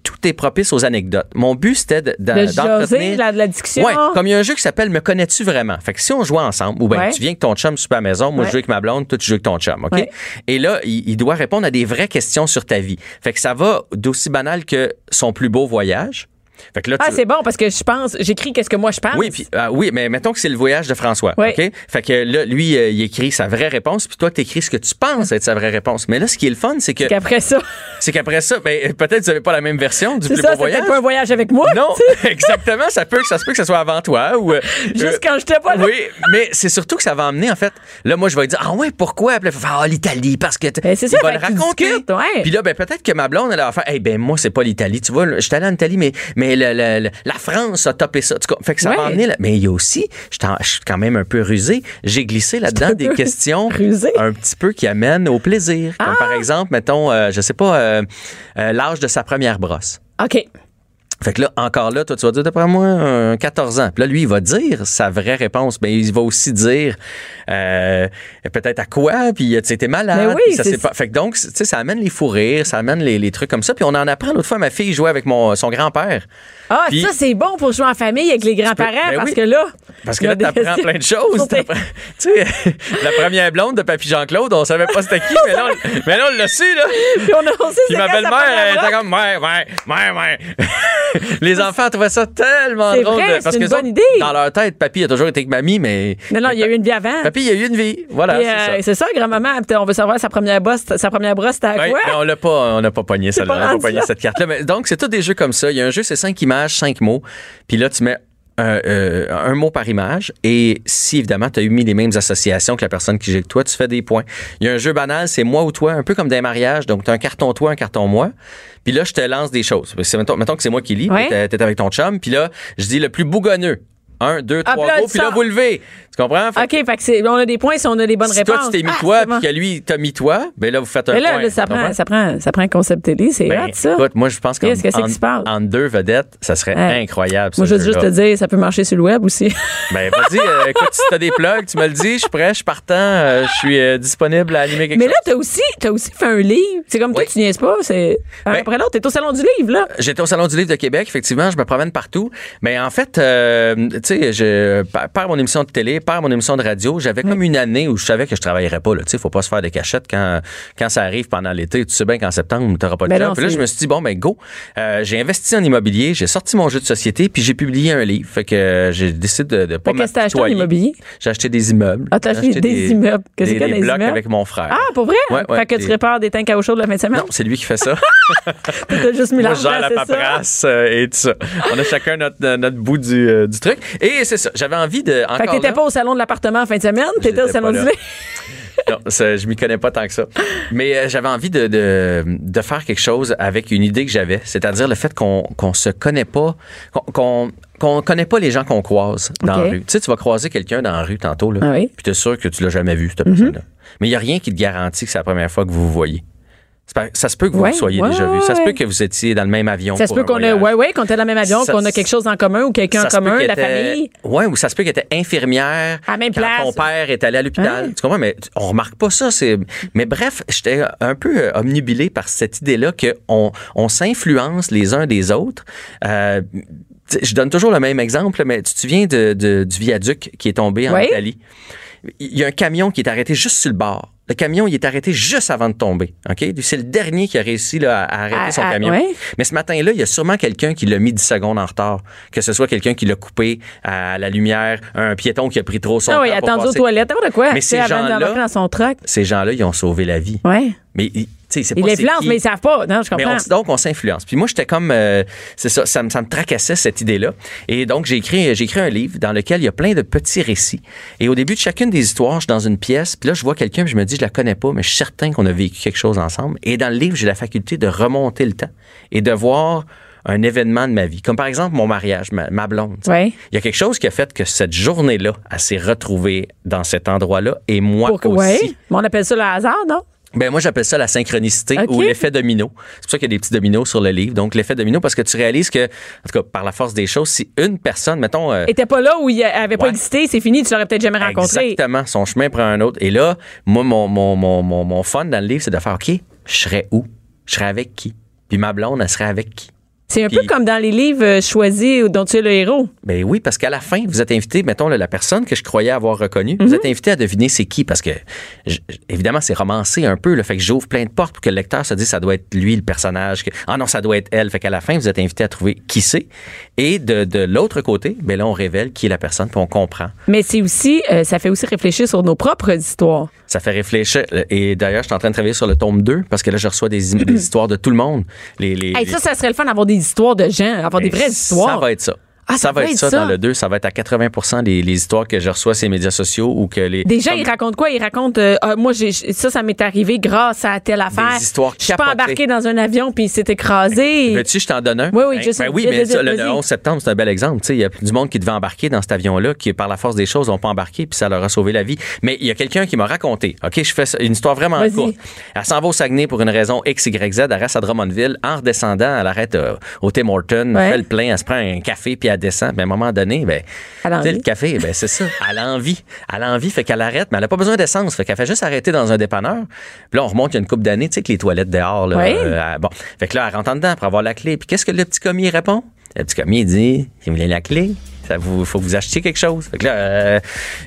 tout est propice aux anecdotes. Mon but, c'était de- d'entretenir... la, de la discussion. Ouais, comme il y a un jeu qui s'appelle Me connais-tu vraiment? Fait que si on joue ensemble, ou bien Ouais. tu viens avec ton chum super à la maison, moi Ouais. je joue avec ma blonde, toi tu joues avec ton chum, OK? Et là, il, il doit répondre à des vraies questions sur ta vie. Fait que ça va d'aussi banal que son plus beau voyage. Fait que là, Ah, tu- c'est bon parce que je pense, j'écris qu'est-ce que moi je pense. oui, puis, ah oui, mais mettons que c'est le voyage de François. Oui. OK? Fait que là, lui, euh, il écrit sa vraie réponse, puis toi, tu écris ce que tu penses être sa vraie réponse. Mais là, ce qui est le fun, c'est que Qu'après ça, c'est qu'après ça, ben, peut-être que vous n'avez pas la même version du c'est plus ça, beau c'est voyage. pas un voyage avec moi. Non, exactement. Ça peut que ça se peut que ça soit avant toi ou euh, Juste euh, quand j'étais pas là. oui, mais c'est surtout que ça va amener, en fait. Là, moi, je vais dire, ah ouais, pourquoi? Puis ah, l'Italie, parce que. Ben, c'est ça, va le raconter. Puis là, ben, peut-être que ma blonde, elle va faire, eh ben, moi, c'est pas l'Italie. Tu vois, je suis allé en Italie, mais, mais mais le- le- le- la France a topé ça. Fait que ça Ouais. m'a emmené là. Mais il y a aussi, je suis quand même un peu rusé, j'ai glissé là-dedans des questions rusé? un petit peu qui amènent au plaisir. Comme Ah! par exemple, mettons, euh, je sais pas, euh, euh, l'âge de sa première brosse. OK. Fait que là, encore là, toi, tu vas dire, d'après moi, un 14 ans. Puis là, lui, il va dire sa vraie réponse. Mais il va aussi dire euh, peut-être à quoi, puis tu sais, t'es malade. Mais oui, puis ça c'est- s'est pas... Fait que donc, tu sais, ça amène les fous rires, ça amène les, les trucs comme ça. Puis on en apprend. L'autre fois, ma fille jouait avec mon, son grand-père. Ah, Puis- ça, c'est bon pour jouer en famille avec les grands-parents Ben parce oui. que là. Parce que là, des- t'apprends plein de choses. Tu sais, la première blonde de Papy Jean-Claude, on savait pas c'était qui, mais là, on, mais là, on l'a su, là. Puis on a aussi Puis ma belle-mère, elle était comme, ouais, ouais, ouais, ouais. Les enfants trouvaient ça tellement drôle. vrai, de- c'est parce une que bonne idée. Dans leur tête, papy a toujours été avec mamie, mais. Non, non, il y a eu une vie avant. Papy, il y a eu une vie. Voilà, c'est euh, ça. c'est ça, grand-maman, on veut savoir sa première brosse, sa première brosse, c'était à Ouais, quoi? on l'a pas, on n'a pas pogné celle-là, on n'a pas pogné cette carte-là. Donc, c'est tous des jeux comme ça. Il y a un jeu, c'est cinq images, cinq mots. Puis là, tu mets un, euh, un mot par image. Et si, évidemment, tu as eu mis les mêmes associations que la personne qui joue avec toi, tu fais des points. Il y a un jeu banal, c'est moi ou toi, un peu comme des mariages. Donc, tu as un carton toi, un carton moi. Puis là, je te lance des choses. Mettons, mettons que c'est moi qui lis, Ouais. tu es avec ton chum. Puis là, je dis le plus bougonneux. Un, deux, Ah, trois, go. Puis là, vous levez. Tu comprends? Fait OK, fait que on a des points si on a les bonnes si réponses. toi, tu t'es mis Ah, toi, puis que lui, t'as mis toi, ben là, vous faites un Mais là, point. là, ça, prend, ça, prend, ça prend un concept télé, c'est Ben, hot, ça. Écoute, moi, je pense qu'en c'est en- qui se passe? en deux vedettes, ça serait incroyable. Moi, je veux juste te dire, ça peut marcher sur le web aussi. Ben, vas-y, euh, écoute, si t'as des plugs, tu me le dis, je suis prêt, je suis partant, euh, je suis euh, disponible à animer quelque Mais chose. là, t'as aussi, aussi fait un livre. C'est comme toi, tu niaises pas. C'est Ben- après l'autre. T'es au salon du livre, là. J'étais au Salon du Livre de Québec, effectivement, je me promène partout. Mais en fait, tu sais, je, par mon émission de télé, mon émission de radio, j'avais comme une année où je savais que je travaillerais pas. Tu sais, faut pas se faire des cachettes quand, quand ça arrive pendant l'été. Tu sais bien qu'en septembre, tu n'auras pas de Ben job. non, Puis là, je me suis dit, bon, ben go. Euh, j'ai investi en immobilier, j'ai sorti mon jeu de société, puis j'ai publié un livre. Fait que j'ai décidé de, de pas qu'est-ce que t'as acheté en immobilier? J'ai acheté des immeubles. Ah, t'as J'ai acheté des immeubles. Qu'est-ce Des, a des dans les blocs immeubles? avec mon frère. Ah, pour vrai? Ouais, ouais, fait que tu des- répares des tanks à eau chaude la fin de semaine? Non, c'est lui qui fait ça. T'as juste mis Moi, la paperasse euh, et tout ça. On a chacun notre, euh, notre bout du, du truc. Et c'est ça. J'avais envie de. Fait que t'étais là- pas au salon de l'appartement en fin de semaine, t'étais au salon du. Non, ça, je m'y connais pas tant que ça. Mais euh, j'avais envie de, de, de faire quelque chose avec une idée que j'avais, c'est-à-dire le fait qu'on qu'on se connaît pas, qu'on qu'on connaît pas les gens qu'on croise dans la rue. Tu sais, tu vas croiser quelqu'un dans la rue tantôt, là, Ah oui. puis tu es sûr que tu l'as jamais vu, cette Mhm. personne-là. Mais il y a rien qui te garantit que c'est la première fois que vous vous voyez. Ça se peut que vous Ouais, vous soyez ouais, déjà vu. Ça se peut que vous étiez dans le même avion. Ça se peut qu'on ait, voyage. ouais, ouais, qu'on était dans le même avion, qu'on a quelque chose en commun ou quelqu'un en commun, la était- famille. Ouais, ou ça se peut qu'elle était infirmière. À même quand place. Ton père est allé à l'hôpital. Hein? Tu comprends? Mais on remarque pas ça. C'est... Mais bref, j'étais un peu euh, omnubilé par cette idée-là qu'on on s'influence les uns des autres. Euh, je donne toujours le même exemple, mais tu te souviens de, de- du viaduc qui est tombé en Oui. Italie? Il y a un camion qui est arrêté juste sur le bord. Le camion, il est arrêté juste avant de tomber. OK? C'est le dernier qui a réussi là, à arrêter son camion. ouais. Mais ce matin-là, il y a sûrement quelqu'un qui l'a mis 10 secondes en retard. Que ce soit quelqu'un qui l'a coupé à la lumière, un piéton qui a pris trop son Ah oui, temps pour attendu aux toilettes, n'importe quoi? Mais ces gens-là-. Ces gens-là, ils ont sauvé la vie. Ouais. Mais ils- l'influencent, mais ils savent pas. Non, je Mais comprends. on- donc, on s'influence. Puis moi, j'étais comme, euh, c'est ça, ça me, ça me tracassait cette idée-là. Et donc, j'ai écrit, j'ai écrit un livre dans lequel il y a plein de petits récits. Et au début de chacune des histoires, je suis dans une pièce, puis là, je vois quelqu'un, puis je me dis, je la connais pas, mais je suis certain qu'on a vécu quelque chose ensemble. Et dans le livre, j'ai la faculté de remonter le temps et de voir un événement de ma vie. Comme par exemple mon mariage, ma, ma blonde. Il y a quelque chose qui a fait que cette journée-là, elle s'est retrouvée dans cet endroit-là et moi Pour aussi. Mais on appelle ça le hasard, non? Ben moi j'appelle ça la synchronicité ou l'effet domino. C'est pour ça qu'il y a des petits dominos sur le livre. Donc l'effet domino parce que tu réalises que en tout cas par la force des choses, si une personne, mettons euh, t'es pas là où il avait pas existé, c'est fini, tu l'aurais peut-être jamais rencontré. exactement, son chemin prend un autre. Et là, moi mon mon mon mon, mon fun dans le livre, c'est de faire OK, je serais où? Je serais avec qui? Puis ma blonde, elle serait avec qui? C'est un peu comme dans les livres euh, choisis dont tu es le héros. Ben oui, parce qu'à la fin, vous êtes invité, mettons, la personne que je croyais avoir reconnue, Mhm. vous êtes invité à deviner c'est qui, parce que, je- évidemment, c'est romancé un peu, là, fait que j'ouvre plein de portes pour que le lecteur se dise ça doit être lui, le personnage, que, ah non, ça doit être elle. Fait qu'à la fin, vous êtes invité à trouver qui c'est. Et de, de l'autre côté, ben là, on révèle qui est la personne, puis on comprend. Mais c'est aussi, euh, ça fait aussi réfléchir sur nos propres histoires. Ça fait réfléchir. Et d'ailleurs, je suis en train de travailler sur le tome 2, parce que là, je reçois des, des histoires de tout le monde. Les, les, Hey, les- ça, ça serait le fun d'avoir des histoires de gens, avoir des vraies Ça histoires. va être ça. Ah, ça, va être ça, dans le 2. Ça va être à 80 les, les histoires que je reçois sur les médias sociaux ou que les. Déjà, comme ils racontent quoi? Ils racontent, euh, ah, moi, j'ai, ça, ça m'est arrivé grâce à telle affaire. histoires Je suis pas embarqué dans un avion puis il s'est écrasé. Veux-tu, je t'en donne un? Oui, oui, Ben, je sais. ben oui, mais ça, le, le vas-y. 11 septembre, c'est un bel exemple. Tu sais, Il y a du monde qui devait embarquer dans cet avion-là, qui, par la force des choses, n'ont pas embarqué, puis ça leur a sauvé la vie. Mais il y a quelqu'un qui m'a raconté, OK, je fais une histoire vraiment courte. Elle s'en va au Saguenay pour une raison X, Y, Z. Elle reste à Drummondville. En redescendant, elle arrête euh, au Tim Horton, Ouais. fait le plein, elle se prend un café, puis elle descend. Mais à un moment donné, ben, le café, ben, c'est ça. Elle a envie. Elle a envie, fait qu'elle arrête, mais elle n'a pas besoin d'essence. Fait qu'elle fait juste arrêter dans un dépanneur. Puis là, on remonte il y a une couple d'années, tu sais, que les toilettes dehors, là. Oui. euh, bon. Fait que là, elle rentre en dedans pour avoir la clé. Puis qu'est-ce que le petit commis répond? Le petit commis, il dit, vous voulez la clé, ça vous, faut que vous achetiez quelque chose. Fait que là, euh,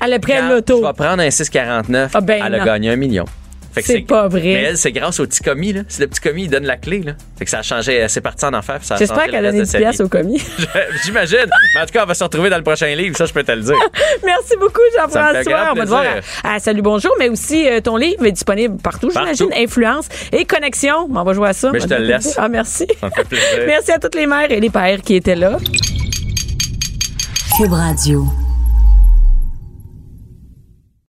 Elle a pris loto. Je vais prendre un 649. Ah, ben elle a non. gagné un million. Fait que C'est pas vrai. Mais elle, c'est grâce au petit commis, là. C'est le petit commis, il donne la clé, là. Fait que ça a changé, elle s'est partie en enfer. puis ça a J'espère qu'elle le a donné reste 10 de sa piastres au commis. J'imagine. Mais en tout cas, on va se retrouver dans le prochain livre, ça, je peux te le dire. Merci beaucoup, Ça me fait Jean-François. On va te voir plaisir. à, à Salut Bonjour, mais aussi euh, ton livre est disponible partout, j'imagine. Partout. Influence et connexion. On va jouer à ça. Mais je te le laisse. Ah, merci. Ça me fait plaisir. Merci à toutes les mères et les pères qui étaient là. Cube Radio.